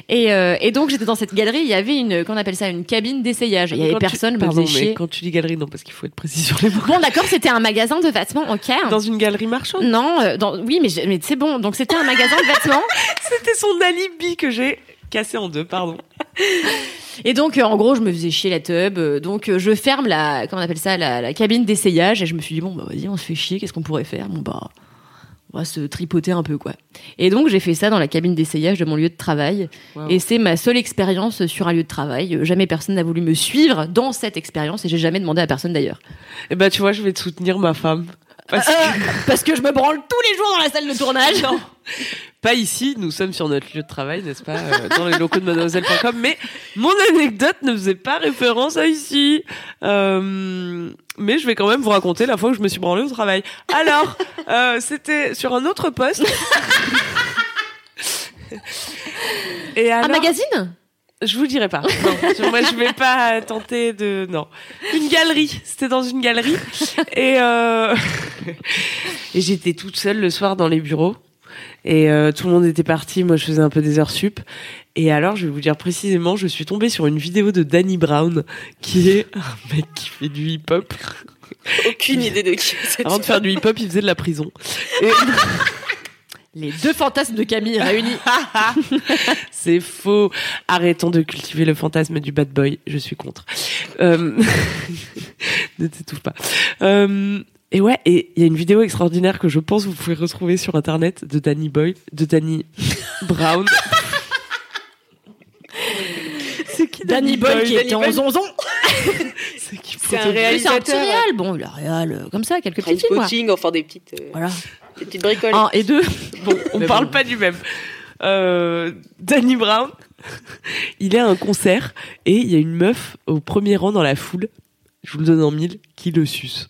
Et, euh, et donc j'étais dans cette galerie, il y avait une, qu'on appelle ça, une cabine d'essayage. Il y avait tu- personne, me Pardon, mais quand tu dis galerie, non, parce qu'il faut être précis sur les mots. Bon d'accord, c'était un magasin de vêtements, ok. Dans une galerie marchande? Non, euh, dans- oui, mais c'est bon. Donc c'était un magasin de vêtements. C'était son alibi que j'ai cassé en deux, pardon. Et donc, euh, en gros, je me faisais chier la tub. euh, donc, euh, je ferme la, comment on appelle ça, la, la cabine d'essayage. Et je me suis dit, bon, bah, vas-y, on se fait chier. Qu'est-ce qu'on pourrait faire? Bon, bah, on va se tripoter un peu, quoi. Et donc, j'ai fait ça dans la cabine d'essayage de mon lieu de travail. Wow. Et c'est ma seule expérience sur un lieu de travail. Euh, Jamais personne n'a voulu me suivre dans cette expérience. Et j'ai jamais demandé à personne d'ailleurs. Eh ben, tu vois, je vais te soutenir, ma femme. Parce que, Parce que je me branle tous les jours dans la salle de tournage. non, pas ici, nous sommes sur notre lieu de travail, n'est-ce pas, euh, dans les locaux de mademoiselle.com, mais mon anecdote ne faisait pas référence à ici. Euh, mais je vais quand même vous raconter la fois où je me suis branlée au travail. Alors, euh, c'était sur un autre poste. Et Un alors, magazine? Je vous dirai pas. Non, moi je vais pas tenter de non. Une galerie. C'était dans une galerie et euh... et j'étais toute seule le soir dans les bureaux et euh, tout le monde était parti. Moi je faisais un peu des heures sup. Et alors je vais vous dire précisément, je suis tombée sur une vidéo de Danny Brown qui est un mec qui fait du hip hop. Aucune idée de qui c'est. Avant de faire du hip hop, il faisait de la prison. Et... Les deux fantasmes de Camille réunis. C'est faux. Arrêtons de cultiver le fantasme du bad boy. Je suis contre. Euh... ne t'étouffe pas. Euh... Et ouais, et il y a une vidéo extraordinaire que je pense vous pouvez retrouver sur internet de Danny Boy, de Danny Brown. C'est qui Danny Boy qui était en zonzon. C'est qui C'est un Oui, C'est un réalisateur. petit réal. Bon, il a réal euh, comme ça, quelques films. quoi. Trainspotting, enfin des petites, euh, Voilà. Des petites bricoles. Un et deux. Bon, on Mais parle bon. pas du même. Euh, Danny Brown, il est à un concert et il y a une meuf au premier rang dans la foule. Je vous le donne en mille, qui le suce.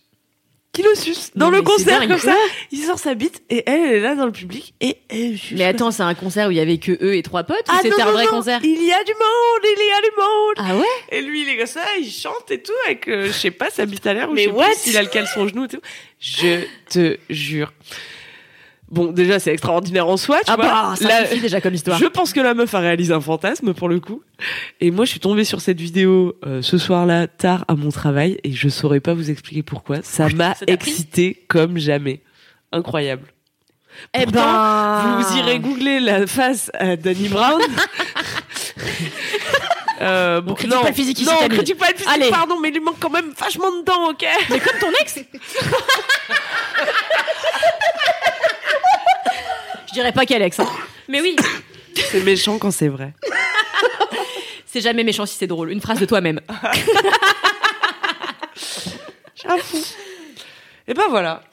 Qui le suce dans le mais concert dingue. comme ça. Il sort sa bite et elle, elle est là dans le public et elle suce. Mais attends, c'est un concert où il y avait que eux et trois potes ou Ah, c'était non, un vrai non, concert? Il y a du monde, il y a du monde. Ah ouais? Et lui, il est comme ça, il chante et tout avec, euh, je sais pas, sa bite à l'air ou je sais plus s'il a le caleçon au genou et tout. Je te jure. Bon, déjà, c'est extraordinaire en soi, tu Ah vois. bah, ça suffit déjà comme histoire. je pense que la meuf a réalisé un fantasme pour le coup. Et moi, je suis tombée sur cette vidéo euh, ce soir-là, tard à mon travail, et je saurais pas vous expliquer pourquoi. Ça m'a excité comme jamais. Incroyable. Eh Pourtant, ben, Vous irez googler la face à Danny Brown. euh, bon, On critique pas le physique ici, non, critique pas le physique, Allez. pardon, mais il lui manque quand même vachement de dents, ok Mais comme ton ex Je dirais pas quel ex. hein. Mais oui, C'est méchant quand c'est vrai. c'est jamais méchant si c'est drôle. Une phrase de toi-même. J'avoue. Et ben voilà.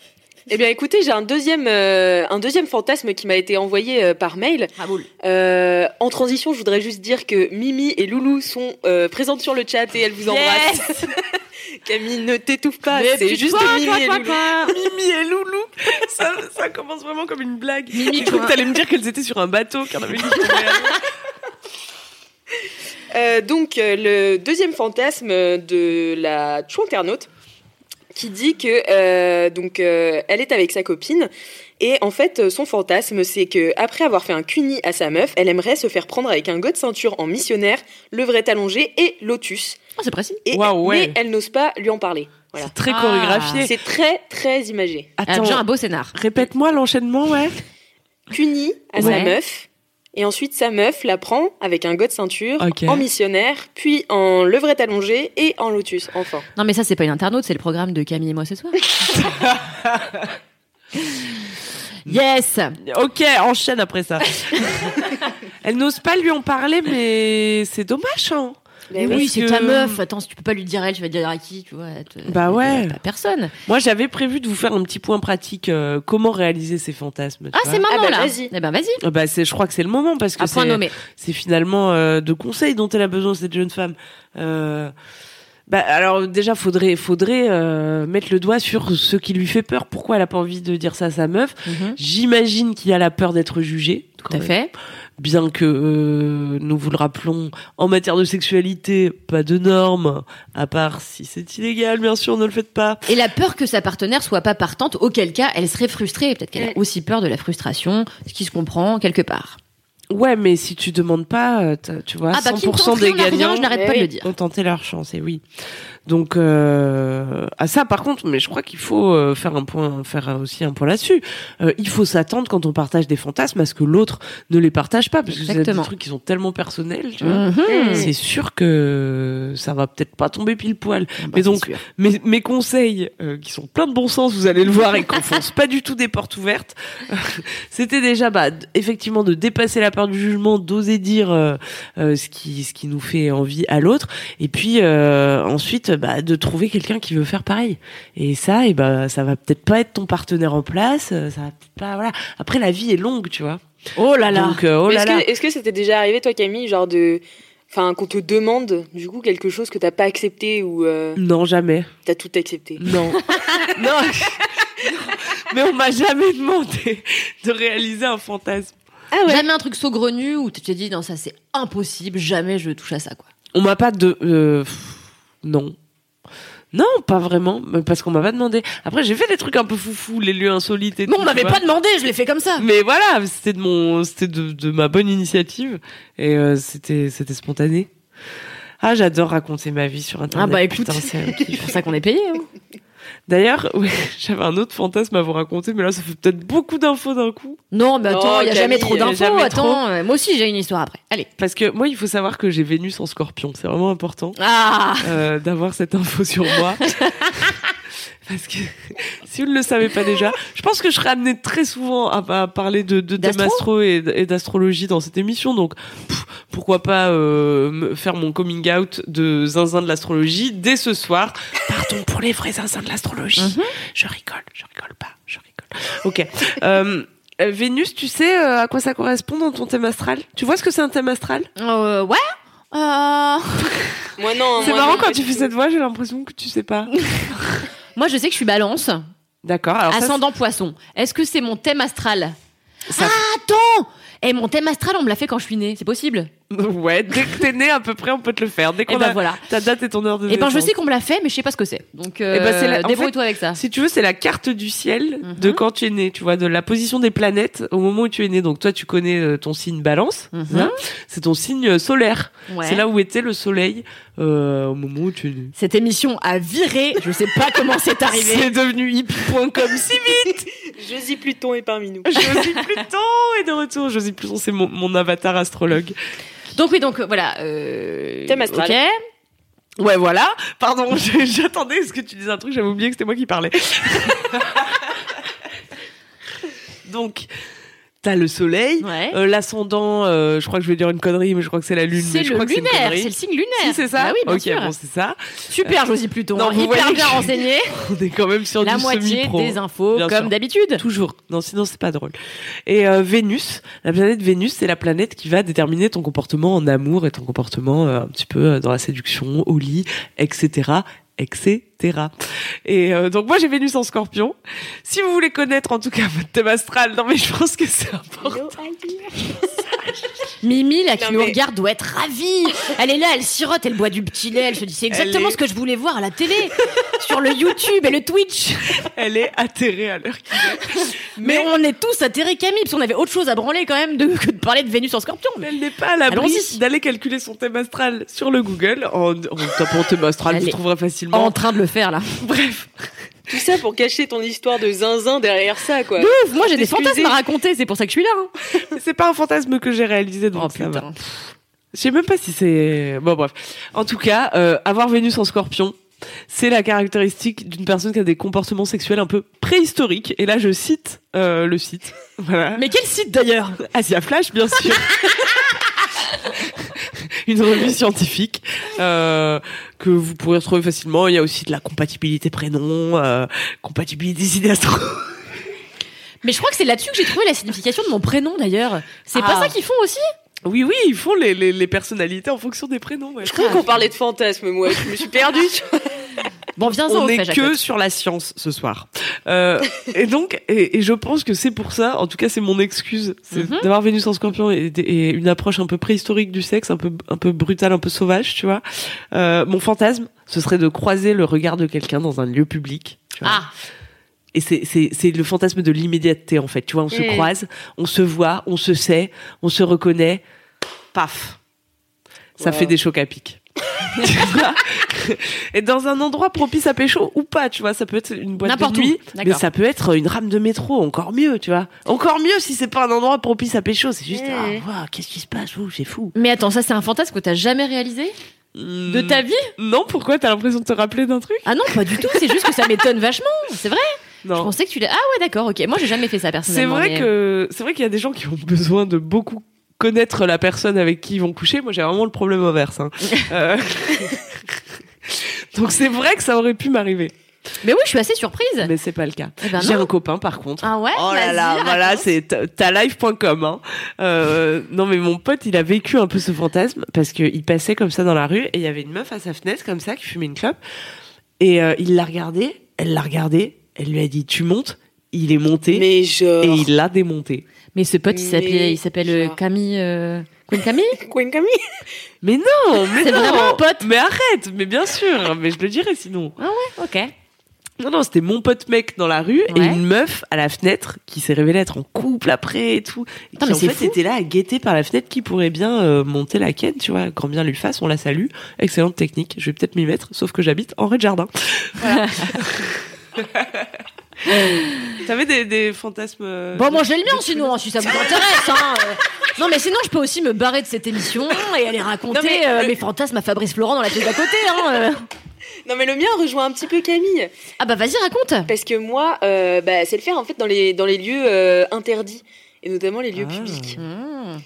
Eh bien, écoutez, j'ai un deuxième, euh, un deuxième fantasme qui m'a été envoyé euh, par mail. Raoul. Euh, en transition, je voudrais juste dire que Mimi et Loulou sont euh, présentes sur le chat et elles vous embrassent. Camille, ne t'étouffe pas, c'est juste toi, Mimi toi, et toi, Loulou. toi. Mimi et Loulou, ça, ça commence vraiment comme une blague. Mimi, que t'allais me dire qu'elles étaient sur un bateau, qu'il y en avait une qui tombait à l'eau. Euh, donc, euh, le deuxième fantasme de la internaute qui dit que euh, donc euh, elle est avec sa copine et en fait son fantasme c'est que après avoir fait un cuni à sa meuf, elle aimerait se faire prendre avec un go de ceinture en missionnaire, levrette allongée et lotus. Oh, c'est précis. Et ouais. mais elle n'ose pas lui en parler. Voilà. C'est très Ah. chorégraphié. C'est très très imagé. Attends, déjà un beau scénar. répète-moi l'enchaînement, ouais. Cuni à Ouais. sa meuf. Et ensuite, sa meuf la prend avec un go de ceinture, en missionnaire, puis en levrette allongée et en lotus, enfin. Non, mais ça, c'est pas une internaute, c'est le programme de Camille et moi ce soir. yes Ok, enchaîne après ça. Elle n'ose pas lui en parler, mais c'est dommage, hein. Ben Parce Oui, c'est que- ta meuf. Attends, si tu peux pas lui dire elle, tu vas dire à qui, tu vois. te- Bah ouais. Pas personne. Moi, j'avais prévu de vous faire un petit point pratique, euh, comment réaliser ces fantasmes. Ah, c'est maintenant bah, là. vas-y. Eh ben, vas-y. Ah Bah, c'est, je crois que c'est le moment parce que c'est, nommé. c'est finalement euh, de conseils dont elle a besoin cette jeune femme. Euh, bah, alors déjà, faudrait, faudrait euh, mettre le doigt sur ce qui lui fait peur. Pourquoi elle a pas envie de dire ça à sa meuf? J'imagine qu'il a la peur d'être jugé. Tout à fait. Bien que euh, nous vous le rappelons, en matière de sexualité, pas de normes, à part si c'est illégal, bien sûr, ne le faites pas. Et la peur que sa partenaire soit pas partante, auquel cas elle serait frustrée. Peut-être qu'elle a aussi peur de la frustration, ce qui se comprend quelque part. Ouais, mais si tu demandes pas, euh, tu vois, Ah bah, qui ne 100% tente des n'a rien, gagnants je n'arrête pas de le dire. ont tenté leur chance, et oui. Donc, euh, à ça, par contre, mais je crois qu'il faut euh, faire un point, faire aussi un point là-dessus. Euh, il faut s'attendre quand on partage des fantasmes à ce que l'autre ne les partage pas, parce que c'est des Exactement. trucs qui sont tellement personnels, tu vois. Mhm. C'est sûr que ça va peut-être pas tomber pile poil. Bah, mais donc, mes, mes conseils, euh, qui sont plein de bon sens, vous allez le voir, et qu'on fonce pas du tout des portes ouvertes, c'était déjà, bah, effectivement, de dépasser la peur du jugement, d'oser dire euh, euh, ce qui ce qui nous fait envie à l'autre, et puis euh, ensuite, bah, de trouver quelqu'un qui veut faire pareil. Et ça, et bah, ça va peut-être pas être ton partenaire en place, euh, ça va pas, voilà. Après, la vie est longue, tu vois. Oh là là. Donc, euh, oh là est-ce là. que est-ce que c'était déjà arrivé, toi, Camille, genre de. Enfin, qu'on te demande, du coup, quelque chose que t'as pas accepté ou euh, Non, jamais. t'as tout accepté? Non. non. Mais on m'a jamais demandé de réaliser un fantasme. Ah Jamais un truc saugrenu où tu t'es dit non ça c'est impossible, jamais je touche à ça quoi. On m'a pas de euh, pff, non. Non, pas vraiment, mais parce qu'on m'a pas demandé. Après, j'ai fait des trucs un peu foufou, les lieux insolites et Non, tout. on m'avait pas demandé, je l'ai fait comme ça. Mais voilà, c'était de mon, c'était de, de ma bonne initiative et euh, c'était, c'était spontané. Ah, j'adore raconter ma vie sur internet. Ah bah écoute, Putain, c'est pour ça qu'on est payé. hein. D'ailleurs, j'avais un autre fantasme à vous raconter, mais là, ça fait peut-être beaucoup d'infos d'un coup. Non, mais attends, Oh, il y a Camille, jamais trop d'infos. Attends, euh, moi aussi j'ai une histoire après. Allez. Parce que moi, il faut savoir que j'ai Vénus en scorpion. C'est vraiment important Ah euh, d'avoir cette info sur moi. Parce que si vous ne le savez pas déjà, je pense que je serai amenée très souvent à, à parler de, D'astro astro et, et d'astrologie dans cette émission. Donc, pff, pourquoi pas euh, me faire mon coming out de zinzin de l'astrologie dès ce soir. Pardon pour les vrais zinzins de l'astrologie. Mhm. Je rigole, je rigole pas, je rigole. Ok. Euh, Vénus, tu sais euh, à quoi ça correspond dans ton thème astral? Tu vois ce que c'est un thème astral? Euh, ouais. Euh... Moi non. C'est marrant non, quand tu fais tout. cette voix, j'ai l'impression que tu sais pas. Moi, je sais que je suis balance, D'accord. Alors ascendant poisson. Est-ce que c'est mon thème astral? Ça- Ah, attends Et mon thème astral, on me l'a fait quand je suis née, c'est possible Ouais, dès que t'es né, à peu près, on peut te le faire. Dès Et qu'on ben a voilà. ta date et ton heure de Et ben je naissance. sais qu'on me l'a fait, mais je sais pas ce que c'est. Donc euh, Eh ben, c'est la- en débrouille-toi avec ça. Si tu veux, c'est la carte du ciel Mhm. de quand tu es né. Tu vois, de la position des planètes au moment où tu es né. Donc toi, tu connais euh, ton signe Balance. Mhm. hein. c'est ton signe euh, solaire. Ouais. C'est là où était le soleil euh, au moment où tu es né. Cette émission a viré, je sais pas comment c'est arrivé. C'est devenu hippie.com si vite. Josie Pluton est parmi nous. Josie Pluton est de retour. Josie Pluton, c'est mon, mon avatar astrologue. Donc oui, donc euh, voilà. Euh... Thème astral. Ok. Ouais, voilà. Pardon, j'attendais à ce que tu dises un truc, j'avais oublié que c'était moi qui parlais. Donc, t'as le soleil, Ouais. euh, l'ascendant, euh, je crois que je vais dire une connerie, mais je crois que c'est la lune. c'est le crois lunaire, c'est le signe lunaire. Si, c'est ça Bah oui, bien Ok, sûr. bon, c'est ça. Super, Josie Pluton. Non, vous hyper voyez bien renseigné. On est quand même sur La du moitié des infos, Bien comme d'habitude. Toujours. Non, sinon c'est pas drôle. Et euh, Vénus, la planète Vénus, c'est la planète qui va déterminer ton comportement en amour et ton comportement euh, un petit peu euh, dans la séduction, au lit, etc., etc. Et euh, donc moi j'ai Vénus en Scorpion. Si vous voulez connaître en tout cas votre thème astral, non mais je pense que c'est important. Mimi, là, qui Non, nous mais- regarde, doit être ravie. Elle est là, elle sirote, elle boit du petit lait, elle se dit c'est exactement est- ce que je voulais voir à la télé, sur le YouTube et le Twitch. Elle est atterrée à l'heure qu'il est. Mais, on est tous atterrés, Camille, parce qu'on avait autre chose à branler quand même de, que de parler de Vénus en scorpion. Mais elle n'est pas à l'abri d'aller calculer son thème astral sur le Google. En, en tapant thème astral, Elle vous trouverez facilement. En train de le faire, là. Bref. Tout ça pour cacher ton histoire de zinzin derrière ça, quoi. De ouf, moi j'ai des fantasmes à raconter, c'est pour ça que je suis là. hein. C'est pas un fantasme que j'ai réalisé, donc Oh ça va. putain. Je sais même pas si c'est. Bon, bref. En tout cas, euh, avoir Vénus en scorpion, c'est la caractéristique d'une personne qui a des comportements sexuels un peu préhistoriques. Et là, je cite euh, le site. Voilà. Mais quel site d'ailleurs? Asia Flash, bien sûr. Une revue scientifique euh, que vous pourrez retrouver facilement. Il y a aussi de la compatibilité prénom, euh, compatibilité sinastro. Mais je crois que c'est là-dessus que j'ai trouvé la signification de mon prénom d'ailleurs. C'est pas Ah. ça qu'ils font aussi? Oui, oui, ils font les, les, les personnalités en fonction des prénoms. ouais. Je croyais qu'on parlait de fantasmes, moi. Je me suis perdue. Bon, viens On n'est que sur la science ce soir. Euh, et donc, et, et je pense que c'est pour ça, en tout cas c'est mon excuse, c'est Mhm. d'avoir Vénus en scorpion et, et une approche un peu préhistorique du sexe, un peu, un peu brutale, un peu sauvage, tu vois. Euh, mon fantasme, ce serait de croiser le regard de quelqu'un dans un lieu public. Tu vois. Ah, Et c'est, c'est, c'est le fantasme de l'immédiateté, en fait. Tu vois, on se Mm. croise, on se voit, on se sait, on se reconnaît. Paf. Ça Wow. fait des chocs à pic. Tu vois et dans un endroit propice à pécho ou pas, tu vois, ça peut être une boîte de nuit, mais ça peut être une rame de métro, encore mieux, tu vois. Encore mieux si c'est pas un endroit propice à pécho, c'est juste, Mm. ah, qu'est-ce qui se passe, c'est fou. mais attends, ça c'est un fantasme que t'as jamais réalisé de ta vie? Non, pourquoi t'as l'impression de te rappeler d'un truc? Ah non, pas du tout. C'est juste que ça m'étonne vachement. C'est vrai. Je Non. pensais que tu l'as. Ah ouais, d'accord. Ok. Moi, j'ai jamais fait ça C'est personnellement. vrai mais- que c'est vrai qu'il y a des gens qui ont besoin de beaucoup connaître la personne avec qui ils vont coucher. Moi, j'ai vraiment le problème inverse. hein. Euh, Donc c'est vrai que ça aurait pu m'arriver, Mais oui, je suis assez surprise. mais c'est pas le cas. Eh ben j'ai un copain par contre. Ah ouais. Oh là là, voilà, c'est ta- talive.com. Hein. Euh, non mais mon pote, il a vécu un peu ce fantasme parce qu'il passait comme ça dans la rue et il y avait une meuf à sa fenêtre comme ça qui fumait une clope et euh, il l'a regardée, elle l'a regardé, elle lui a dit tu montes, il est monté Mais genre. et il l'a démonté. Mais ce pote, il Mais s'appelle, il s'appelle euh, genre. Camille. Euh... Queen Camille Queen Camille Mais non, mais C'est non. vraiment un pote. Mais arrête, mais bien sûr, mais je le dirais sinon. Ah ouais. Ok. Non, non, c'était mon pote mec dans la rue et Ouais. une meuf à la fenêtre qui s'est révélée être en couple après et tout. Et Putain, qui mais en fait fou. était là à guetter par la fenêtre qui pourrait bien euh, monter la ken, tu vois, grand bien lui fasse, on la salue. Excellente technique, je vais peut-être m'y mettre, sauf que j'habite en rez de jardin. Voilà. T'avais des, des fantasmes. euh, Bon, de- moi j'ai le mien de sinon, si ça vous intéresse. Hein. euh. Non, mais sinon, je peux aussi me barrer de cette émission et aller raconter Non, mais euh, le- mes fantasmes à Fabrice Florent dans la pièce d'à côté. Hein. euh. Non, mais le mien rejoint un petit peu Camille. Ah bah vas-y, raconte. Parce que moi, euh, bah, c'est le faire en fait dans les, dans les lieux euh, interdits. Et notamment les lieux Ah. publics. Mmh.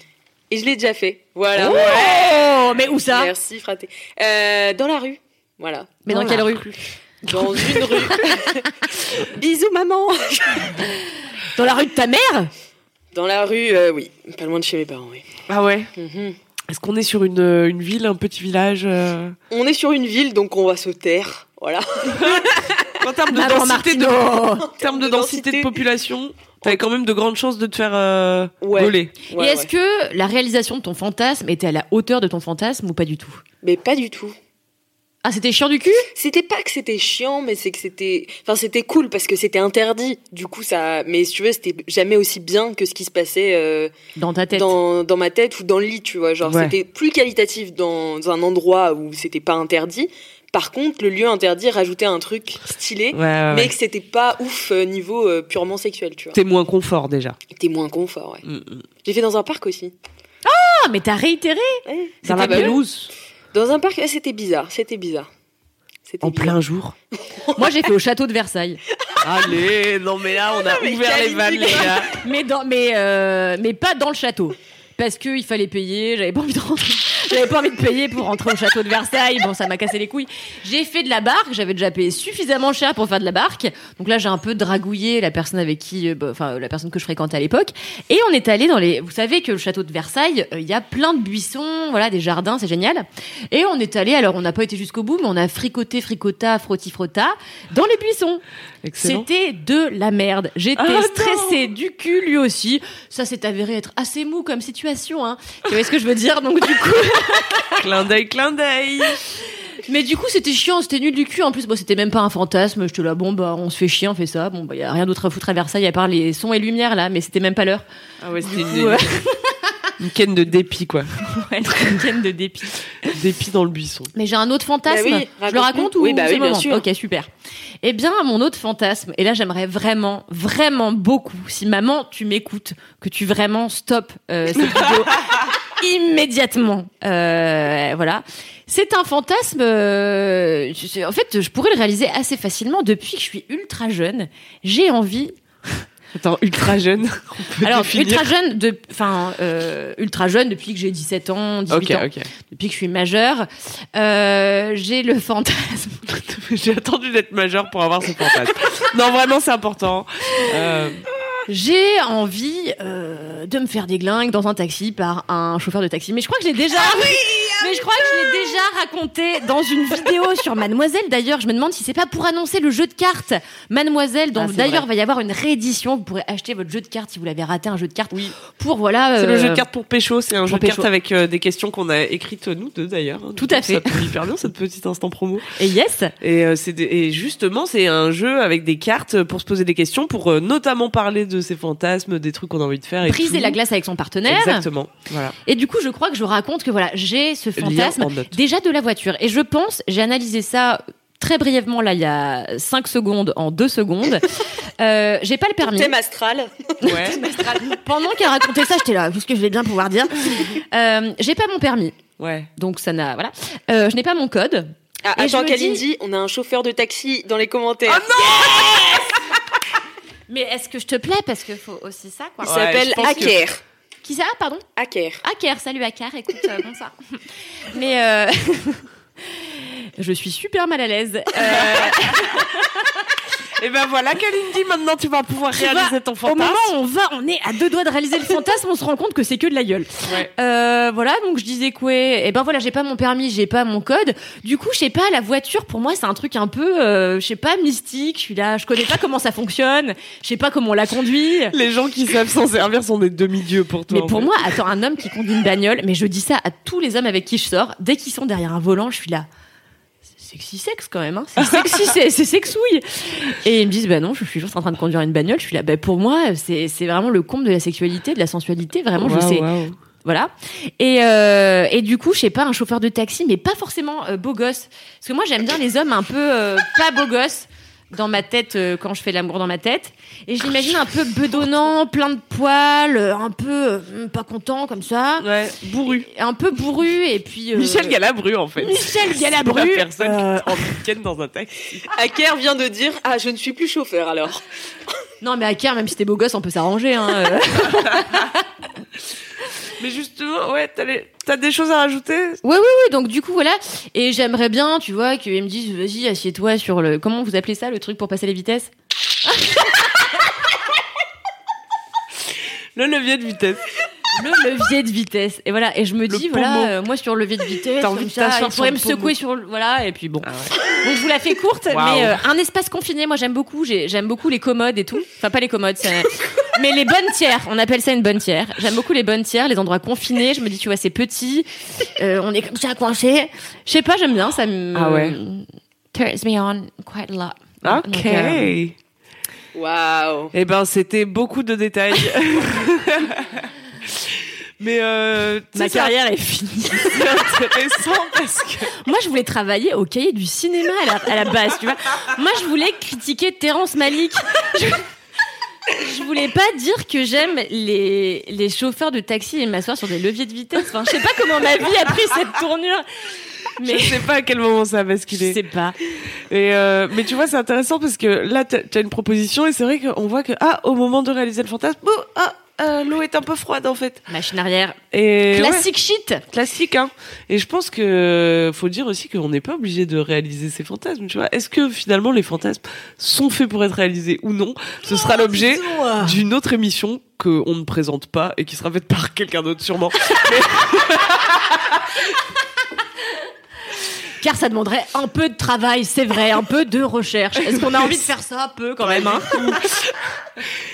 Et je l'ai déjà fait. Voilà. Oh, mais où ça? Merci, fraté. Euh, dans la rue. Voilà. Mais dans, Dans quelle rue Dans une rue. Bisous, maman. Dans la rue de ta mère Dans la rue, euh, oui. Pas loin de chez mes parents, oui. Ah ouais. Mhm. Est-ce qu'on est sur une, euh, une ville, un petit village euh, On est sur une ville, donc on va se taire. Voilà. En termes de Maman densité de, Martineau. en termes de densité de population, t'avais quand même de grandes chances de te faire euh, Ouais. Ouais, Et est-ce ouais. que la réalisation de ton fantasme était à la hauteur de ton fantasme ou pas du tout? Mais pas du tout. Ah, c'était chiant du cul? C'était pas que c'était chiant, mais c'est que c'était. Enfin, c'était cool parce que c'était interdit. Du coup, ça. Mais si tu veux, c'était jamais aussi bien que ce qui se passait euh, dans ta tête dans, dans ma tête ou dans le lit, tu vois. Genre, Ouais. c'était plus qualitatif dans un endroit où c'était pas interdit. Par contre, le lieu interdit rajoutait un truc stylé, Ouais, ouais, mais que c'était pas ouf euh, niveau euh, purement sexuel, tu vois. T'es moins confort déjà. T'es moins confort, ouais. Mm, mm. J'ai fait dans un parc aussi. Ah, mais t'as réitéré. Dans la pelouse, Dans un parc, c'était bizarre, c'était bizarre. C'était en bizarre. plein jour. Moi, j'ai fait au château de Versailles. Allez, non mais là, on a ouvert les vannes, les gars. mais dans mais euh, mais pas dans le château parce que il fallait payer j'avais pas envie de rentrer. J'avais pas envie de payer pour rentrer au château de Versailles. Bon ça m'a cassé les couilles. J'ai fait de la barque. J'avais déjà payé suffisamment cher pour faire de la barque. Donc là j'ai un peu dragouillé la personne avec qui euh, bah, enfin la personne que je fréquentais à l'époque. Et on est allé dans les vous savez que le château de Versailles euh, il y a plein de buissons voilà des jardins c'est génial. Et on est allé alors on n'a pas été jusqu'au bout mais on a fricoté fricota frotti frotta dans les buissons. C'était de la merde. J'étais Ah, stressée du cul lui aussi. Ça s'est avéré être assez mou comme situation. Hein. Tu vois ce que je veux dire Donc du coup, Clin d'œil, clin d'œil. mais du coup c'était chiant, c'était nul du cul. En plus, bon, c'était même pas un fantasme. J'étais là, bon bah on se fait chier, on fait ça. Bon bah y a rien d'autre à foutre à Versailles à part les sons et lumières là, mais c'était même pas l'heure. Ah ouais, c'était une, ken de dépit, quoi. ouais, une ken de dépit. Dépit dans le buisson. Mais j'ai un autre fantasme. Bah oui, je le raconte ou Oui, bah oui, le bien sûr. Ok, super. Eh bien, mon autre fantasme, et là j'aimerais vraiment, vraiment beaucoup, si maman tu m'écoutes, que tu vraiment stoppes euh, cette vidéo immédiatement. Euh, voilà. C'est un fantasme. euh, en fait, je pourrais le réaliser assez facilement depuis que je suis ultra jeune. J'ai envie Attends, ultra jeune. on peut alors, définir. ultra jeune, de, enfin, euh, ultra jeune depuis que j'ai 17 ans, 18 Ok, ans, depuis que je suis majeure. Euh, j'ai le fantasme. J'ai attendu d'être majeur pour avoir ce fantasme. non, vraiment, c'est important. Euh, J'ai envie euh, de me faire des glingues dans un taxi par un chauffeur de taxi. Mais je crois que je l'ai déjà. Ah mais je crois que je l'ai déjà raconté dans une vidéo sur Mademoiselle. D'ailleurs, je me demande si c'est pas pour annoncer le jeu de cartes Mademoiselle. dont Ah, d'ailleurs va y avoir une réédition. Vous pourrez acheter votre jeu de cartes si vous l'avez raté un jeu de cartes. Oui. Pour voilà. c'est le euh, jeu de cartes pour pécho. C'est un jeu de cartes avec euh, des questions qu'on a écrites nous deux d'ailleurs. Tout à fait. Ça tombe hyper bien, cette petite instant promo. Et yes. Et, euh, c'est et justement, c'est un jeu avec des cartes pour se poser des questions, pour notamment parler de ses fantasmes, des trucs qu'on a envie de faire. Et Briser tout. la glace avec son partenaire. Exactement. Voilà. Et du coup, je crois que je raconte que voilà, j'ai ce fantasme déjà de la voiture. Et je pense, j'ai analysé ça très brièvement là il y a 5 secondes en 2 secondes. Euh, j'ai pas le permis. Thème astral. Ouais. Pendant qu'elle racontait ça, j'étais là, qu'est-ce que je vais bien pouvoir dire euh, J'ai pas mon permis, ouais. donc ça n'a voilà. Euh, je n'ai pas mon code. Ah, attends, Kalindi, on a un chauffeur de taxi dans les commentaires. Mais est-ce que je te plais? Parce qu'il faut aussi ça quoi. Il Ouais, s'appelle que- Hacker. Qui ça Pardon Hacker. Aker, salut Aker, écoute, euh, bon ça. Mais euh, je suis super mal à l'aise. Euh, Et ben voilà, Kalindi, maintenant tu vas pouvoir réaliser ton Au fantasme. moment où on va, on est à deux doigts de réaliser le fantasme, on se rend compte que c'est que de la gueule. Ouais. Euh, voilà, donc je disais quoi Et ben voilà, j'ai pas mon permis, j'ai pas mon code. Du coup, je sais pas, la voiture pour moi c'est un truc un peu, euh, je sais pas, mystique. Je suis là, je connais pas comment ça fonctionne, je sais pas comment on la conduit. Les gens qui savent s'en servir sont des demi-dieux pour toi. Mais pour fait. moi, attends, un homme qui conduit une bagnole, mais je dis ça à tous les hommes avec qui je sors, dès qu'ils sont derrière un volant, je suis là. Sexy sexe quand même, hein. C'est sexy, c'est c'est sexouille. Et ils me disent, bah non, je suis juste en train de conduire une bagnole. Je suis là, bah pour moi, c'est c'est vraiment le comble de la sexualité, de la sensualité. Vraiment, je sais. Voilà. Et, euh, et du coup, je sais pas, un chauffeur de taxi, mais pas forcément euh, beau gosse. Parce que moi, j'aime bien les hommes un peu euh, pas beau gosse. Dans ma tête euh, quand je fais l'amour dans ma tête. Et je l'imagine un peu bedonnant, plein de poils, euh, un peu euh, pas content comme ça. Ouais, bourru. Et Un peu bourru et puis... euh, Michel Galabru, en fait. Michel C'est Galabru. La personne euh, qui est en week-end dans un taxi. Aker vient de dire Ah, je ne suis plus chauffeur alors. Non mais Aker, même si t'es beau gosse, on peut s'arranger. Hein. euh. Mais justement, ouais, t'as, les- t'as des choses à rajouter? Oui, oui, oui. Donc du coup, voilà. Et j'aimerais bien, tu vois, qu'ils me disent, vas-y, assieds-toi sur le... Comment vous appelez ça, le truc pour passer les vitesses? Le levier de vitesse. Le levier de vitesse. Et voilà. Et je me dis, voilà, euh, moi sur le levier de vitesse, T'as envie comme de ça, t'asseoir il pourrait me secouer sur le... Voilà, et puis bon. Ah ouais. Donc je vous la fais courte, mais euh, un espace confiné, moi j'aime beaucoup. J'ai- J'aime beaucoup les commodes et tout. Enfin, pas les commodes, c'est- mais les bonnes tiers. On appelle ça une bonne tière. J'aime beaucoup les bonnes tiers, les endroits confinés. Je me dis, tu vois, c'est petit. euh, on est comme ça coincé. Je sais pas, j'aime bien. Ça me. Ah ouais. Turns me on quite a lot. Ok. Donc, euh, Waouh. Eh ben, c'était beaucoup de détails. Mais euh, Ma carrière est finie. c'est intéressant parce que Moi, je voulais travailler au cahier du cinéma à la, à la base, tu vois. Moi, je voulais critiquer Terrence Malick. Je, je voulais pas dire que j'aime les, les chauffeurs de taxi et m'asseoir sur des leviers de vitesse. Enfin, je sais pas comment ma vie a pris cette tournure. Mais je sais pas à quel moment ça a je basculé. sais pas. Et euh, mais tu vois, c'est intéressant parce que là, t'as as une proposition et c'est vrai qu'on voit que ah, au moment de réaliser le fantasme, oh, ah, euh, l'eau est un peu froide en fait. Machine arrière. Et ouais, Classique shit. classique, hein. Et je pense que faut dire aussi qu'on n'est pas obligé de réaliser ces fantasmes. Tu vois, est-ce que finalement les fantasmes sont faits pour être réalisés ou non? Ce sera l'objet d'une autre émission que on ne présente pas et qui sera faite par quelqu'un d'autre sûrement. Car ça demanderait un peu de travail, c'est vrai, un peu de recherche. Est-ce qu'on a envie de faire ça un peu quand même hein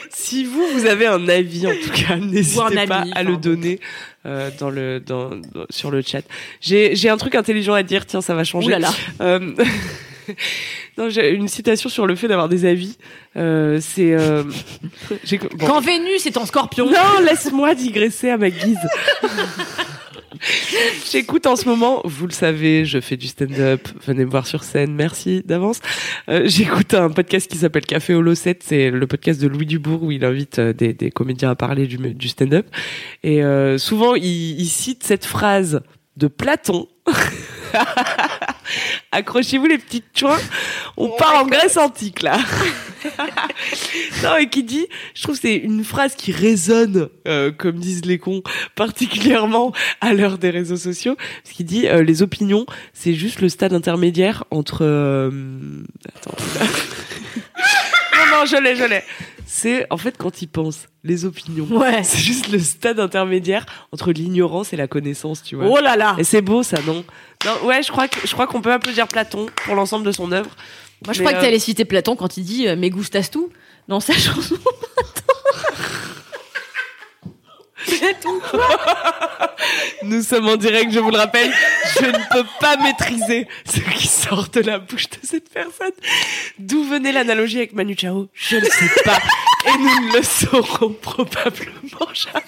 Si vous, vous avez un avis, en tout cas, n'hésitez ami, pas à le donner euh, dans le, dans, dans- sur le chat. J'ai, j'ai un truc intelligent à dire, tiens, ça va changer. Ouh là là. Euh, non, j'ai une citation sur le fait d'avoir des avis. Euh, c'est... Euh, bon. Quand Vénus est en scorpion. Non, laisse-moi digresser à ma guise. J'écoute en ce moment, vous le savez, je fais du stand-up, venez me voir sur scène, merci d'avance. Euh, J'écoute un podcast qui s'appelle Café Holo 7, c'est le podcast de Louis Dubourg où il invite euh, des, comédiens à parler du, du stand-up. Et euh, souvent, il cite cette phrase de Platon. Accrochez-vous les petites chouins, on part en Grèce antique là. non, et qui dit, je trouve que c'est une phrase qui résonne, euh, comme disent les cons, particulièrement à l'heure des réseaux sociaux, parce qu'il dit, euh, les opinions, c'est juste le stade intermédiaire entre... euh, Attends. non, non, je l'ai, je l'ai. C'est, en fait, quand il pense, les opinions. Ouais. C'est juste le stade intermédiaire entre l'ignorance et la connaissance, tu vois. Oh là là. Et c'est beau, ça, non? Non, ouais, je crois que je crois qu'on peut applaudir Platon pour l'ensemble de son œuvre. Moi, je crois que euh, t'allais citer Platon quand il dit euh, Me gustas tout dans sa chanson. Nous sommes en direct, je vous le rappelle. Je ne peux pas maîtriser ce qui sort de la bouche de cette personne. D'où venait l'analogie avec Manu Chao Je ne sais pas. Et nous ne le saurons probablement jamais.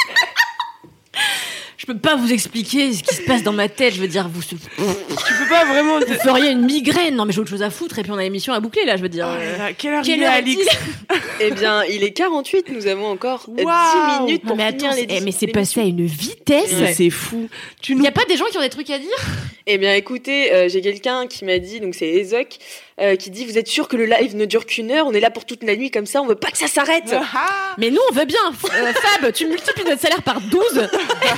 Je peux pas vous expliquer ce qui se passe dans ma tête. Je veux dire, vous, Tu peux pas vraiment... vous feriez une migraine. Non, mais j'ai autre chose à foutre. Et puis on a l'émission à boucler là. Je veux dire. euh, Quelle heure quelle il est, heure Alix est-il? Eh bien, il est 48, nous avons encore Waouh 10 minutes Non, pour mais finir attends, les eh, mais c'est passé à une vitesse. C'est fou. Tu Il nous y a pas des gens qui ont des trucs à dire? Eh bien, écoutez, euh, j'ai quelqu'un qui m'a dit, donc c'est Ezoc, euh, qui dit Vous êtes sûr que le live ne dure qu'une heure? On est là pour toute la nuit comme ça, on veut pas que ça s'arrête Ah Mais nous, on veut bien. Euh, Fab, tu multiplies notre salaire par 12.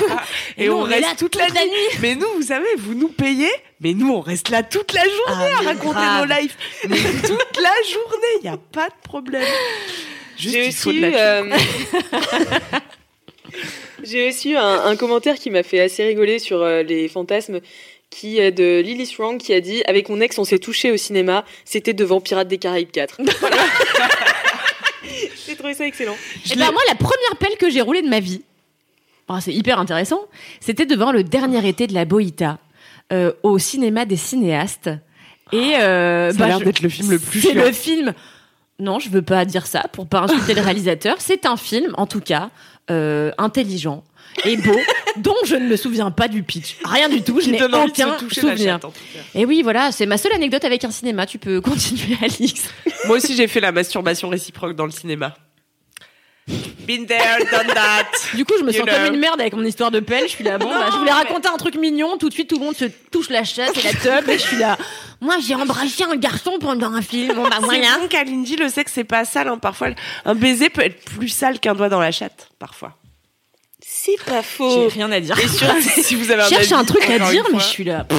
Et nous, on, est reste là toute la nuit. Mais nous, vous savez, vous nous payez, mais nous, on reste là toute la journée Ah, à raconter grave. nos lives. Mais toute la journée, il n'y a pas de problème. Juste, J'ai aussi, euh, j'ai aussi eu un, un commentaire qui m'a fait assez rigoler sur euh, les fantasmes qui est de Lily Strong qui a dit avec mon ex on s'est touché au cinéma c'était devant Pirates des Caraïbes 4 Voilà. j'ai trouvé ça excellent Et ben l'ai- moi, la première pelle que j'ai roulée de ma vie, oh, c'est hyper intéressant, c'était devant le dernier été de la Boïta, euh, au cinéma des cinéastes. Et euh, Ça a bah, l'air je- d'être le film le plus C'est le film. Non, je veux pas dire ça pour pas insulter le réalisateur. C'est un film, en tout cas, euh, intelligent. Et beau, dont je ne me souviens pas du pitch. Rien du tout, je n'ai aucun souvenir. chatte. Et oui, voilà, c'est ma seule anecdote avec un cinéma. Tu peux continuer, Alix. Moi aussi, j'ai fait la masturbation réciproque dans le cinéma. Been there, done that. Du coup, je me You sens comme know. une merde avec mon histoire de pelle. Je suis là, bon, bah, je voulais raconter un truc mignon. Tout de suite, tout le monde se touche la chatte et la teub. Et je suis là, moi, j'ai embrassé un garçon pendant un film. Bon, bah, C'est voilà. bon, Kalindi, le sexe, c'est pas sale. hein. Parfois, un baiser peut être plus sale qu'un doigt dans la chatte. Parfois. C'est pas J'ai faux. rien à dire. Et si vous avez un Je cherche un truc à dire, mais je suis là.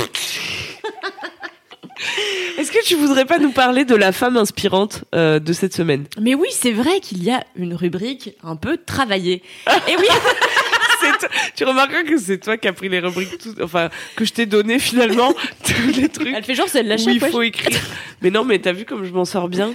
Est-ce que tu voudrais pas nous parler de la femme inspirante euh, de cette semaine? Mais oui, c'est vrai qu'il y a une rubrique un peu travaillée. Et oui, toi- Tu remarqueras que c'est toi qui as pris les rubriques, tout- enfin que je t'ai donné finalement tous les trucs elle fait genre, c'est de la où il faut écrire. Mais non, mais t'as vu comme je m'en sors bien?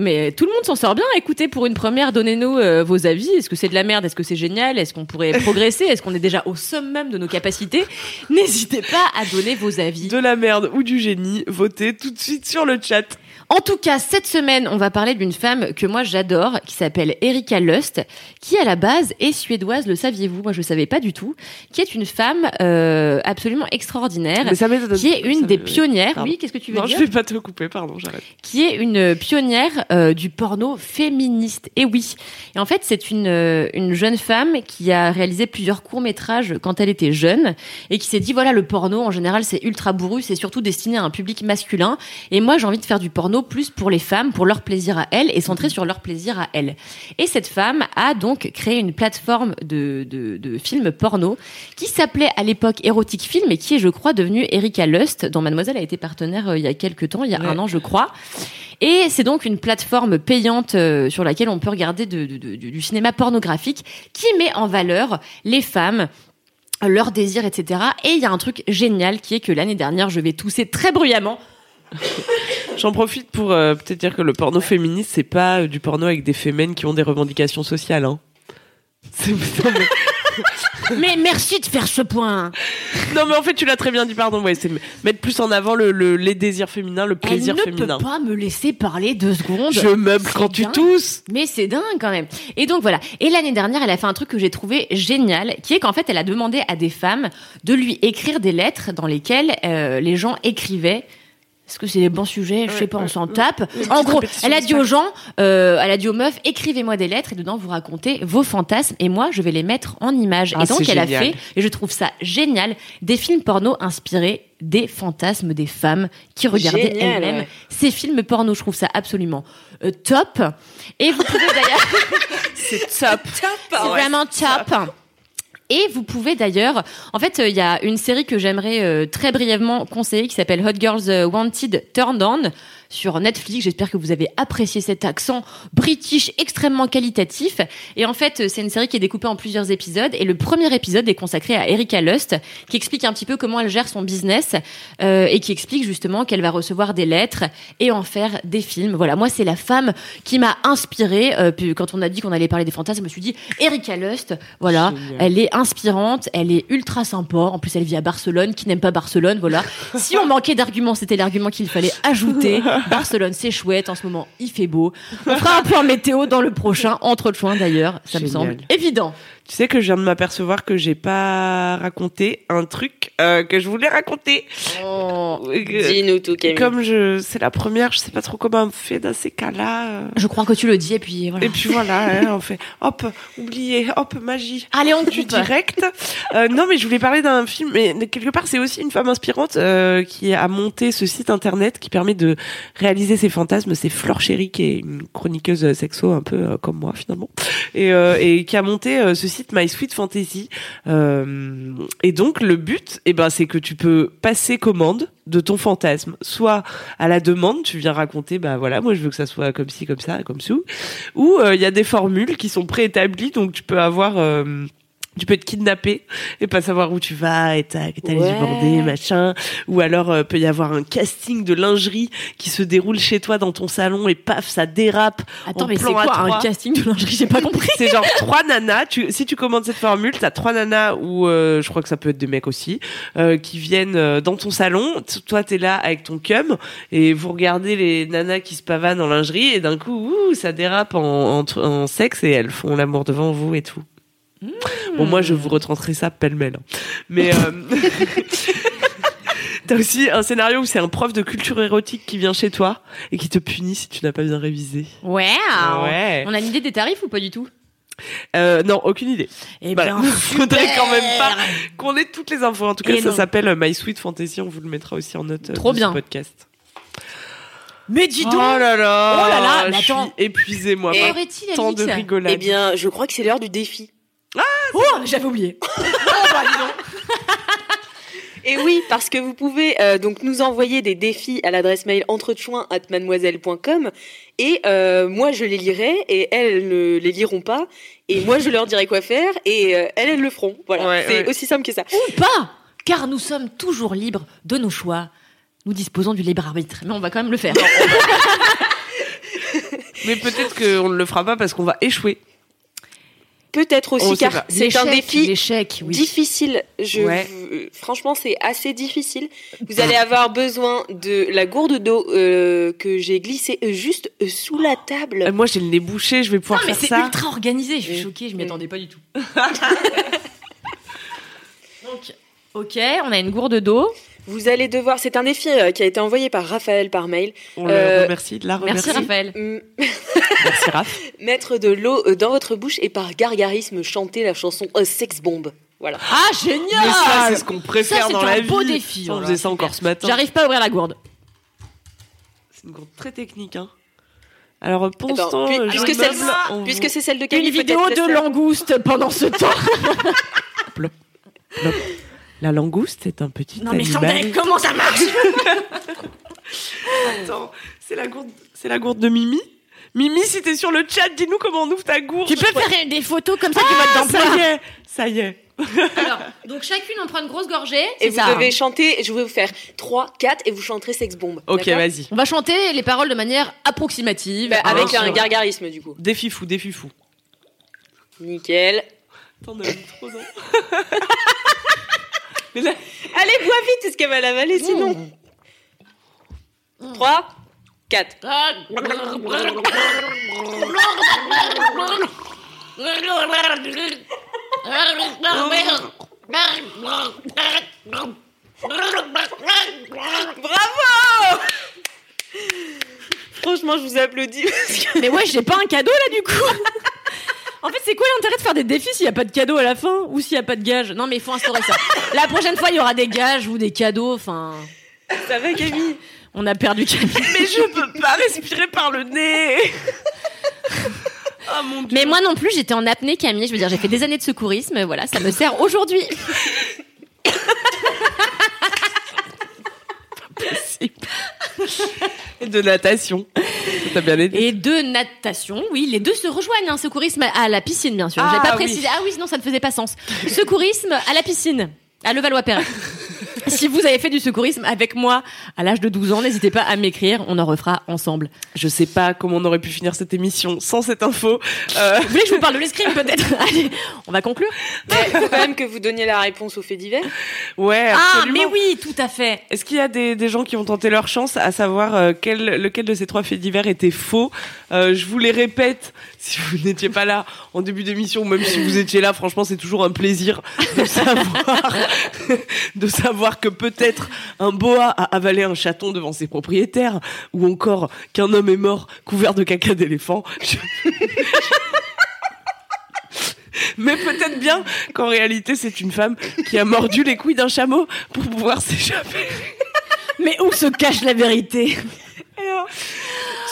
Mais tout le monde s'en sort bien. Écoutez, pour une première, donnez-nous euh, vos avis. Est-ce que c'est de la merde? Est-ce que c'est génial? Est-ce qu'on pourrait progresser? Est-ce qu'on est déjà au summum de nos capacités? N'hésitez pas à donner vos avis. De la merde ou du génie, votez tout de suite sur le chat. En tout cas, cette semaine, on va parler d'une femme que moi j'adore, qui s'appelle Erika Lust, qui à la base est suédoise, le saviez-vous? Moi je ne savais pas du tout, qui est une femme euh, absolument extraordinaire, Mais ça qui est une ça des pionnières. Pardon. Oui, qu'est-ce que tu veux Non, dire? je vais pas te couper, pardon, j'arrête. qui est une pionnière euh, du porno féministe. Et oui. Et en fait, c'est une, euh, une jeune femme qui a réalisé plusieurs courts-métrages quand elle était jeune et qui s'est dit, voilà, le porno, en général, c'est ultra bourru, c'est surtout destiné à un public masculin. Et moi, j'ai envie de faire du porno plus pour les femmes, pour leur plaisir à elles et centré sur leur plaisir à elles. Et cette femme a donc créé une plateforme de, de, de films porno qui s'appelait à l'époque Erotic Film et qui est, je crois, devenue Erika Lust, dont Mademoiselle a été partenaire euh, il y a quelques temps, il y a Ouais. un an, je crois. Et c'est donc une plateforme payante euh, sur laquelle on peut regarder de- de- de- du, du cinéma pornographique qui met en valeur les femmes leurs désirs, etc. Et il y a un truc génial qui est que l'année dernière, je vais tousser très bruyamment. J'en profite pour euh, peut-être dire que le porno féministe, c'est pas euh, du porno avec des fémènes qui ont des revendications sociales. Hein. C'est- mais... Merci de faire ce point. non, mais en fait, tu l'as très bien dit, pardon. Ouais, c'est mettre plus en avant le, le- les désirs féminins, le plaisir Elle ne féminin. peut pas me laisser parler deux secondes. Je meuble quand tu tousses. Mais c'est dingue quand même. Et donc voilà. Et l'année dernière, elle a fait un truc que j'ai trouvé génial, qui est qu'en fait, elle a demandé à des femmes de lui écrire des lettres dans lesquelles euh, les gens écrivaient. Est-ce que c'est les bons sujets? Je sais pas, on s'en tape. En gros, elle a dit aux gens, euh, elle a dit aux meufs, écrivez-moi des lettres et dedans vous racontez vos fantasmes et moi je vais les mettre en images. Ah, et donc elle a fait, et je trouve ça génial, des films porno inspirés des fantasmes des femmes qui regardaient elles-mêmes ouais. ces films porno. Je trouve ça absolument euh, top. Et vous pouvez d'ailleurs C'est top. c'est vraiment top. Et vous pouvez d'ailleurs, en fait, euh, il y a une série que j'aimerais euh, très brièvement conseiller qui s'appelle Hot Girls euh, Wanted Turned On sur Netflix. J'espère que vous avez apprécié cet accent british extrêmement qualitatif. Et en fait, c'est une série qui est découpée en plusieurs épisodes. Et le premier épisode est consacré à Erika Lust, qui explique un petit peu comment elle gère son business euh, et qui explique justement qu'elle va recevoir des lettres et en faire des films. Voilà, moi, c'est la femme qui m'a inspirée. Euh, puis quand on a dit qu'on allait parler des fantasmes, je me suis dit, Erika Lust, voilà, Génial. elle est inspirante, elle est ultra sympa. En plus, elle vit à Barcelone. Qui n'aime pas Barcelone, voilà. Si on manquait d'arguments, c'était l'argument qu'il fallait ajouter. Barcelone, c'est chouette. En ce moment, il fait beau. On fera un point météo dans le prochain entre juin d'ailleurs. Ça me semble évident. Tu sais que je viens de m'apercevoir que j'ai pas raconté un truc euh, que je voulais raconter. Euh, Dis-nous tout, Camille. Comme je, c'est la première, je sais pas trop comment on fait dans ces cas-là. euh. Je crois que tu le dis et puis voilà. Et puis voilà, hein, on fait hop, oublié, hop, magie. Allez, on du direct. Euh, non, mais je voulais parler d'un film, mais quelque part, c'est aussi une femme inspirante euh, qui a monté ce site internet qui permet de réaliser ses fantasmes. C'est Flore Chéri, qui est une chroniqueuse sexo un peu euh, comme moi finalement, et, euh, et qui a monté euh, ce site My Sweet Fantasy. Euh, et donc, le but, eh ben, c'est que tu peux passer commande de ton fantasme, soit à la demande, tu viens raconter, bah voilà, moi je veux que ça soit comme ci, comme ça, comme ça, ou euh, il y a des formules qui sont préétablies, donc tu peux avoir euh, tu peux être kidnappé et pas savoir où tu vas et t'as et t'as les Ouais. yeux bandés machin. Ou alors euh, peut y avoir un casting de lingerie qui se déroule chez toi dans ton salon et paf ça dérape Attends, en mais c'est quoi un casting de lingerie? J'ai pas compris. c'est genre trois nanas. Tu, si tu commandes cette formule t'as trois nanas ou euh, je crois que ça peut être des mecs aussi euh, qui viennent euh, dans ton salon. Toi t'es là avec ton cum et vous regardez les nanas qui se pavanent en lingerie et d'un coup ouh, ça dérape en, en, en sexe et elles font l'amour devant vous et tout Bon, moi, je vous retranscris ça pêle-mêle. hein. Mais euh, t'as aussi un scénario où c'est un prof de culture érotique qui vient chez toi et qui te punit si tu n'as pas bien révisé. Ouais. Ouais. On a une idée des tarifs ou pas du tout? Euh, non, aucune idée. Eh Voilà. ben, Faudrait quand même pas qu'on ait toutes les infos. En tout cas, Et ça s'appelle euh, My Sweet Fantasy. On vous le mettra aussi en note Trop de bien. ce podcast. Mais dis donc Oh là là, Oh là là, mais je attends. suis épuisée moi. Et- tant de rigolade. Eh bien, je crois que c'est l'heure du défi. Oh, j'avais oublié. Et oui, parce que vous pouvez euh, donc nous envoyer des défis à l'adresse mail entrechoin@mademoiselle.com et euh, moi je les lirai et elles ne les liront pas et moi je leur dirai quoi faire et euh, elles elles le feront. Voilà, Ouais, c'est ouais. aussi simple que ça. Ou pas Car nous sommes toujours libres de nos choix. Nous disposons du libre arbitre. Mais on va quand même le faire. Mais peut-être qu'on ne le fera pas parce qu'on va échouer. Peut-être aussi car c'est un défi L'échec, oui. difficile. Je, Ouais. euh, franchement, c'est assez difficile. Vous allez avoir besoin de la gourde d'eau euh, que j'ai glissée euh, juste sous la table. Euh, moi, j'ai le nez bouché. Je vais pouvoir Non, mais faire c'est ça. ultra organisé. Je suis choquée, je m'y attendais pas du tout. Donc, ok, on a une gourde d'eau. Vous allez devoir. C'est un défi euh, qui a été envoyé par Raphaël par mail. On le Euh, remercie, de la remercie. Merci Raphaël. Merci Raph. Mettre de l'eau euh, dans votre bouche et par gargarisme chanter la chanson euh, Sex Bomb. Voilà. Ah, Mais ça, génial c'est ce qu'on préfère Ça, c'est dans un la beau vie. défi, Ça, on voilà, faisait ça encore ce matin. J'arrive pas à ouvrir la gourde. C'est une gourde très technique, hein. Alors, pour l'instant, puisque c'est vous- c'est celle de Camille, Une vidéo de laisse-la. langouste pendant ce temps. La langouste est un petit Non mais animal. Chantal, comment ça marche Attends, c'est la gourde, c'est la gourde de Mimi. Mimi, si t'es sur le chat, dis-nous comment on ouvre ta gourde. Tu peux faire des photos comme ça du Ah, mode ça d'emploi. y est, ça y est. Alors, donc chacune en prend une grosse gorgée. Et vous ça. devez chanter, je vais vous faire 3, 4 et vous chanterez Sex Bomb. Ok, vas-y. On va chanter les paroles de manière approximative. Bah, Ah, avec bien un gargarisme du coup. Défi fou, défi fou. Nickel. T'en as mis trop. Mais Allez, bois vite, est-ce qu'elle va l'avaler sinon 3, 4. Bravo Franchement, je vous applaudis. parce que- Mais ouais, j'ai pas un cadeau là du coup. En fait, c'est quoi l'intérêt de faire des défis s'il y a pas de cadeau à la fin ou s'il y a pas de gage Non, mais il faut instaurer ça. La prochaine fois, il y aura des gages ou des cadeaux. Enfin, Ça va, Camille? On a perdu Camille. mais je peux pas respirer par le nez. Ah mon dieu. Mais moi non plus, j'étais en apnée, Camille. Je veux dire, j'ai fait des années de secourisme. Voilà, ça me sert aujourd'hui. De natation. Bien aidé. Et de natation, oui, les deux se rejoignent. Hein, secourisme à la piscine, bien sûr. Ah, J'ai pas oui. précisé. Ah oui, non, ça ne faisait pas sens. Secourisme à la piscine, à Levallois-Perret. Si vous avez fait du secourisme avec moi à l'âge de 12 ans, n'hésitez pas à m'écrire. On en refera ensemble. Je sais pas comment on aurait pu finir cette émission sans cette info. Euh, Vous voulez que je vous parle de l'escrime peut-être? Allez, on va conclure. Mais il faut quand même que vous donniez la réponse aux faits divers. ouais, Ah, absolument. mais oui, tout à fait. Est-ce qu'il y a des, des gens qui ont tenté leur chance à savoir euh, quel, lequel de ces trois faits divers était faux? Euh, Je vous les répète, si vous n'étiez pas là en début d'émission, même si vous étiez là, franchement, c'est toujours un plaisir de savoir, que peut-être un boa a avalé un chaton devant ses propriétaires, ou encore qu'un homme est mort couvert de caca d'éléphant. Mais peut-être bien qu'en réalité, c'est une femme qui a mordu les couilles d'un chameau pour pouvoir s'échapper. Mais où se cache la vérité?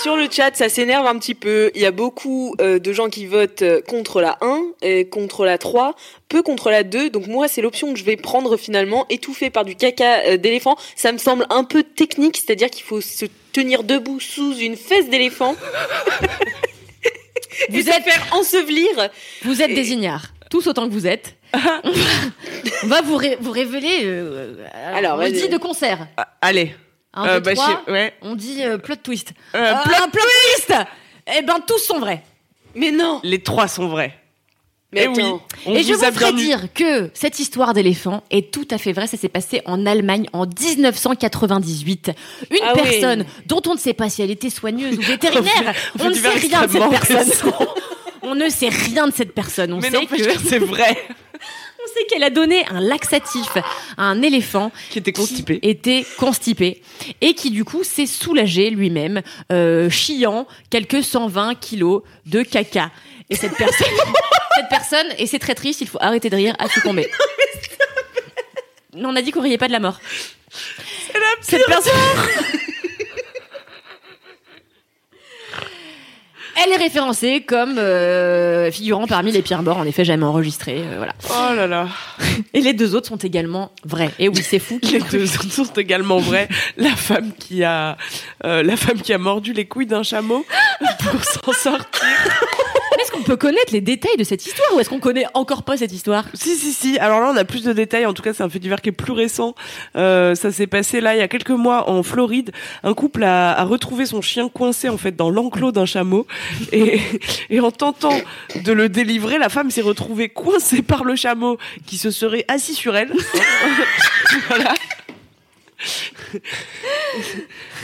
Sur le chat, ça s'énerve un petit peu. Il y a beaucoup euh, de gens qui votent euh, contre la 1 et contre la 3, peu contre la 2. Donc moi, c'est l'option que je vais prendre finalement, étouffée par du caca euh, d'éléphant. Ça me semble un peu technique, c'est-à-dire qu'il faut se tenir debout sous une fesse d'éléphant. Vous et êtes- faire ensevelir. Vous êtes des ignares, tous autant que vous êtes. on va vous, ré- vous révéler. euh, alors, Alors, on vas-y. dit de concert. Ah, allez. Un, Euh, deux, bah, trois. je- ouais. On dit euh, plot twist. Euh, Euh, plot- un plot twist Eh ben, tous sont vrais. Mais non Les trois sont vrais. Mais Eh oui. On Et je vous a vous ferai bien eu. dire que cette histoire d'éléphant est tout à fait vraie. Ça s'est passé en Allemagne en 1998. Une Ah oui. personne dont on ne sait pas si elle était soigneuse ou vétérinaire. On ne sait rien de cette personne. On ne sait rien de cette personne. On Mais sait que c'est vrai. sait qu'elle a donné un laxatif à un éléphant Qui était constipé. qui était constipé et qui du coup s'est soulagé lui-même, euh, chiant quelques 120 kilos de caca. Et cette personne, cette personne, et c'est très triste, il faut arrêter de rire, a succombé. Non, on a dit qu'on riait pas de la mort. Cette personne. Elle est référencée comme euh, figurant parmi les pires morts, en effet, jamais enregistrés. euh, voilà. Oh là là. Et les deux autres sont également vrais. Et oui, c'est fou. Les deux autres sont également vrais. La femme qui a, euh, la femme qui a mordu les couilles d'un chameau pour s'en sortir. Est-ce qu'on peut connaître les détails de cette histoire ou est-ce qu'on connaît encore pas cette histoire? Si, si, si. Alors là, on a plus de détails. En tout cas, c'est un fait divers qui est plus récent. Euh, ça s'est passé là, il y a quelques mois, en Floride. Un couple a, a retrouvé son chien coincé, en fait, dans l'enclos d'un chameau. Et, et en tentant de le délivrer, la femme s'est retrouvée coincée par le chameau qui se serait assis sur elle. voilà.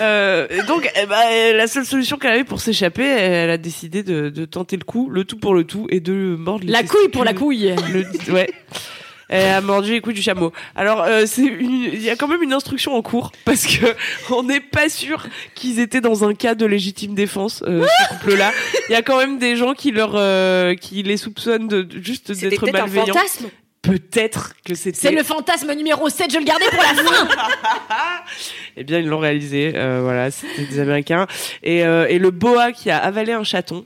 Euh, et donc, eh ben, la seule solution qu'elle avait pour s'échapper, elle a décidé de, de tenter le coup, le tout pour le tout, et de mordre les La couille pour la couille. Le- ouais. Elle a mordu les couilles du chameau. Alors, euh, c'est il y a quand même une instruction en cours parce que on n'est pas sûr qu'ils étaient dans un cas de légitime défense. Euh, ce couple-là, il y a quand même des gens qui leur, euh, qui les soupçonnent de juste d'être peut-être un malveillants. fantasme. Peut-être que c'était. C'est le fantasme numéro 7, je le gardais pour la fin. Eh bien, ils l'ont réalisé. Euh, voilà, c'était des Américains. Et, euh, et le boa qui a avalé un chaton.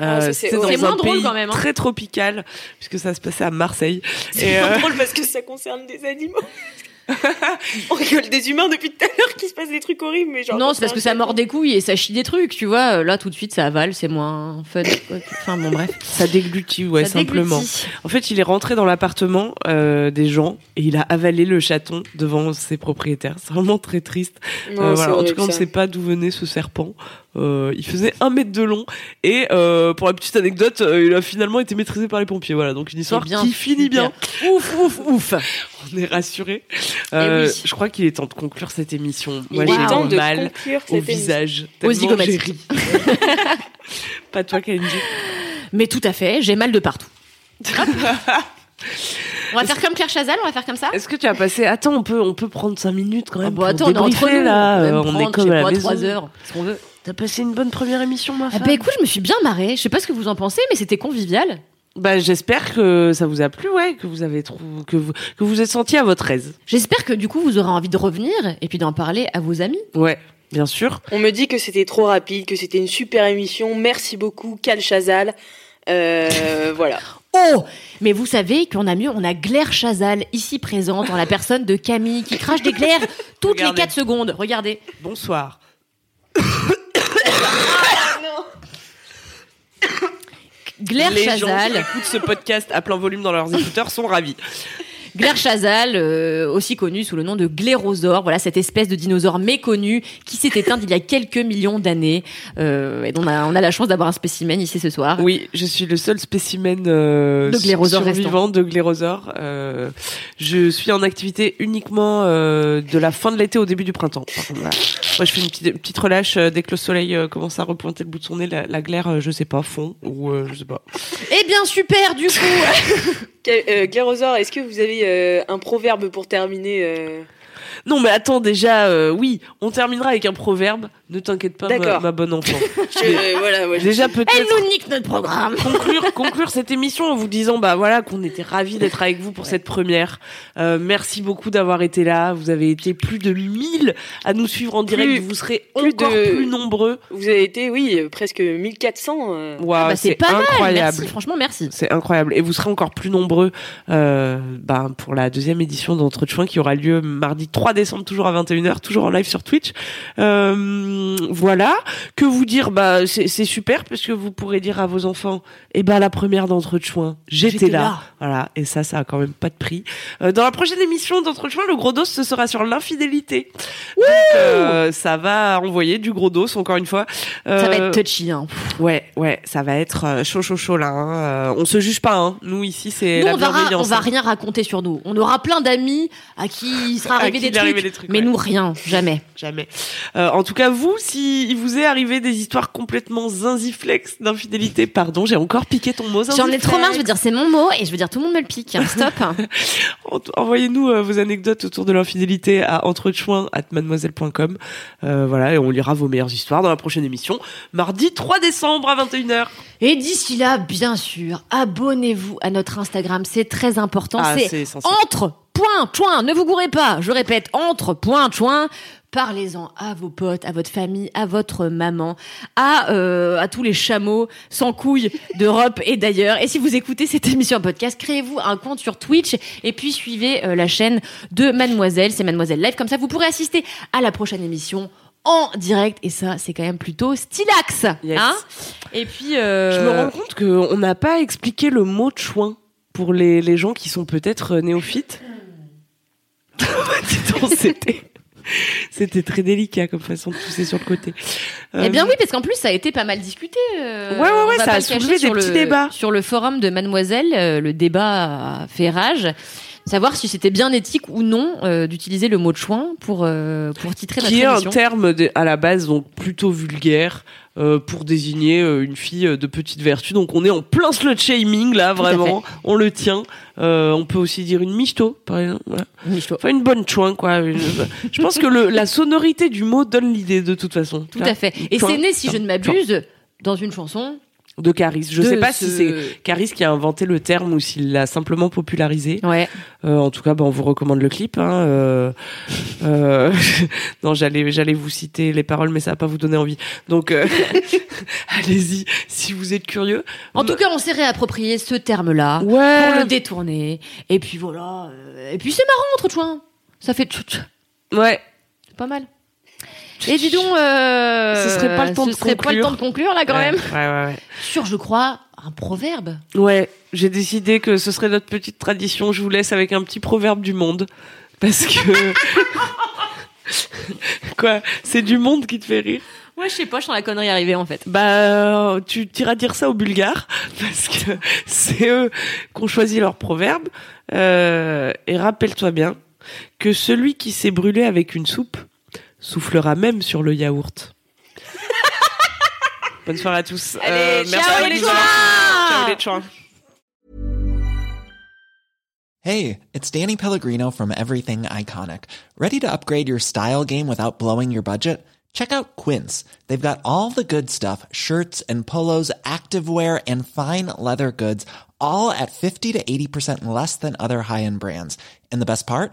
Ah, Euh, c'est moins un drôle pays quand même, hein. très tropical, puisque ça se passait à Marseille. C'est euh, drôle parce que ça concerne des animaux. On rigole des humains depuis tout à l'heure qu'il se passe des trucs horribles, mais genre. Non, c'est parce que ça mord des couilles et ça chie des trucs, tu vois. Euh, Là, tout de suite, ça avale, c'est moins fun. Enfin, bon, bref. ça déglutit, ouais, Ça simplement. déglutit. En fait, il est rentré dans l'appartement euh, des gens et il a avalé le chaton devant ses propriétaires. C'est vraiment très triste. Non, Euh, voilà. En tout cas, on ne sait pas d'où venait ce serpent. Euh, il faisait un mètre de long et euh, pour la petite anecdote, euh, il a finalement été maîtrisé par les pompiers. Voilà, donc une histoire bien, qui finit bien. Ouf, ouf, ouf. On est rassuré. Euh, oui. Je crois qu'il est temps de conclure cette émission. Moi, j'ai temps de mal au visage. Aux zygomatiques. pas toi, Kalindi. Mais tout à fait, j'ai mal de partout. On va faire comme Claire Chazal, on va faire comme ça Est-ce que tu as passé Attends, on peut, on peut prendre 5 minutes quand même. Ah bon, pour attends, on est entre nous. là. on, Euh, même est comme à la maison. 3 heures, ce qu'on veut. T'as passé une bonne première émission, ma Ah femme bah écoute, je me suis bien marrée. Je sais pas ce que vous en pensez, mais c'était convivial. Bah, j'espère que ça vous a plu, ouais, que vous avez trouvé, que vous, que vous êtes senti à votre aise. J'espère que du coup, vous aurez envie de revenir et puis d'en parler à vos amis. Ouais, bien sûr. On me dit que c'était trop rapide, que c'était une super émission. Merci beaucoup, Cal Chazal. Euh, voilà. Oh Mais vous savez qu'on a mieux, on a Glaire Chazal ici présente en la personne de Camille qui crache des glaires toutes Regardez. les 4 secondes. Regardez. Bonsoir. Glaire Les gens qui écoutent ce podcast à plein volume dans leurs écouteurs sont ravis. Glaire Chazal, euh, aussi connu sous le nom de Glérosaure, voilà cette espèce de dinosaure méconnu qui s'est éteint il y a quelques millions d'années euh, et dont on a, on a la chance d'avoir un spécimen ici ce soir. Oui, je suis le seul spécimen euh, De glérosaure survivant de glérosaure. Euh, je suis en activité uniquement euh, de la fin de l'été au début du printemps. Voilà. Moi, je fais une petite, petite relâche euh, dès que le soleil commence à repointer le bout de son nez. La, la glaire, je sais pas, fond ou euh, je sais pas. Eh bien super du coup Quel- euh, Glérosaure, est-ce que vous avez euh, un proverbe pour terminer euh? Non, mais attends, déjà, euh, oui, on terminera avec un proverbe. Ne t'inquiète pas, ma, D'accord. ma bonne enfant. Je- euh, voilà, ouais. Déjà, Elle peut-être nous nique notre programme conclure, conclure cette émission en vous disant, bah voilà, qu'on était ravis d'être avec vous pour cette première. Euh, merci beaucoup d'avoir été là. Vous avez été plus de 1000 à nous suivre en direct. Plus- vous serez plus encore de- plus nombreux. Vous avez été, oui, presque 1400. euh. Waouh, Bah, C'est pas mal, incroyable. merci, franchement merci. C'est incroyable. Et vous serez encore plus nombreux euh, bah, pour la deuxième édition d'Entre Chouin qui aura lieu mardi 3 décembre, toujours à 21h, toujours en live sur Twitch. Euh, voilà. Que vous dire? Bah C'est c'est super parce que vous pourrez dire à vos enfants eh ben la première d'Entre Chouin, j'étais J'étais là. là. Voilà. Et ça, ça a quand même pas de prix. Euh, dans la prochaine émission d'Entre Chouin, le gros dos, ce sera sur l'infidélité. Euh, ça va envoyer du gros dos, encore une fois. Ça va Euh, être touchy hein. Ouais, ouais, ça va être euh, chaud, chaud, chaud là. hein. Euh, on se juge pas, hein. Nous ici, c'est la on va, on bienveillance. va hein. rien raconter sur nous. On aura plein d'amis à qui il sera arrivé arriver qu'il des est arrivé trucs, des trucs, mais ouais. nous rien, jamais. Jamais. Euh, en tout cas, vous, si il vous est arrivé des histoires complètement zinziflex d'infidélité, pardon, j'ai encore piqué ton mot. J'en ai trop marre, je veux dire c'est mon mot et je veux dire tout le monde me le pique. hein. Stop. Envoyez-nous euh, vos anecdotes autour de l'infidélité à entrechoin@mademoiselle.com. Euh, voilà, et on lira vos meilleures histoires dans la prochaine émission, mardi 3 décembre à 21h. Et d'ici là, bien sûr, abonnez-vous à notre Instagram, c'est très important. Ah, c'est c'est essentiel. entre point choin, ne vous gourrez pas. Je répète, entre point choin. Parlez-en à vos potes, à votre famille, à votre maman, à euh, à tous les chameaux sans couilles d'Europe et d'ailleurs. Et si vous écoutez cette émission en podcast, créez-vous un compte sur Twitch et puis suivez euh, la chaîne de Mademoiselle, c'est Mademoiselle Live. Comme ça, vous pourrez assister à la prochaine émission en direct et ça, c'est quand même plutôt stylax. Yes. Hein? Et puis, euh, Je me rends compte qu'on n'a pas expliqué le mot chouin pour les, les gens qui sont peut-être néophytes. C'était. C'était très délicat comme façon de pousser sur le côté. Eh bien Euh, oui, parce qu'en plus ça a été pas mal discuté. euh, Ouais, ouais, ouais, ça a soulevé des petits le- débats. Sur le forum de Mademoiselle, euh, le débat a fait rage. Savoir si c'était bien éthique ou non euh, d'utiliser le mot de chouin pour pour titrer notre qui est un terme de- à la base donc plutôt vulgaire euh, pour désigner euh, une fille euh, de petite vertu. Donc on est en plein slut shaming là, vraiment. On le tient. Euh, on peut aussi dire une michto, par exemple. Voilà. Michto. Enfin une bonne chouin quoi. Une- Je pense que le, la sonorité du mot donne l'idée de toute façon. Tout à fait. Et c'est né, si je ne m'abuse, dans une chanson. De Caris. Je de sais pas ce- si c'est Caris qui a inventé le terme ou s'il l'a simplement popularisé. Ouais. Euh, en tout cas, bah, on vous recommande le clip. Hein, euh, euh, non, j'allais, j'allais vous citer les paroles, mais ça va pas vous donner envie. Donc, allez-y si vous êtes curieux. En tout cas, on s'est réapproprié ce terme-là Ouais. pour le détourner. Et puis voilà. Et puis c'est marrant entre chouin. Ça fait. Ouais. C'est pas mal. Et dis donc, euh, Ce serait pas le temps ce de serait pas le conclure. temps de conclure là quand ouais, même. Ouais, ouais, Sur, je crois, un proverbe. ouais. Ouais. J'ai décidé que ce serait notre petite tradition. Je vous laisse avec un petit proverbe du monde, parce que quoi, c'est du monde qui te fait rire. Ouais, je sais pas, je sens la connerie arriver en fait. Bah, tu iras dire ça aux Bulgares parce que c'est eux qui ont choisi leur proverbe. Euh, et rappelle-toi bien que celui qui s'est brûlé avec une soupe soufflera même sur le yaourt. Bonne soirée à tous. Euh, merci ciao à les Ciao les chouins. Hey, it's Danny Pellegrino from Everything Iconic. Ready to upgrade your style game without blowing your budget? Check out Quince. They've got all the good stuff shirts and polos, activewear, and fine leather goods, all at 50 to 80% less than other high end brands. And the best part?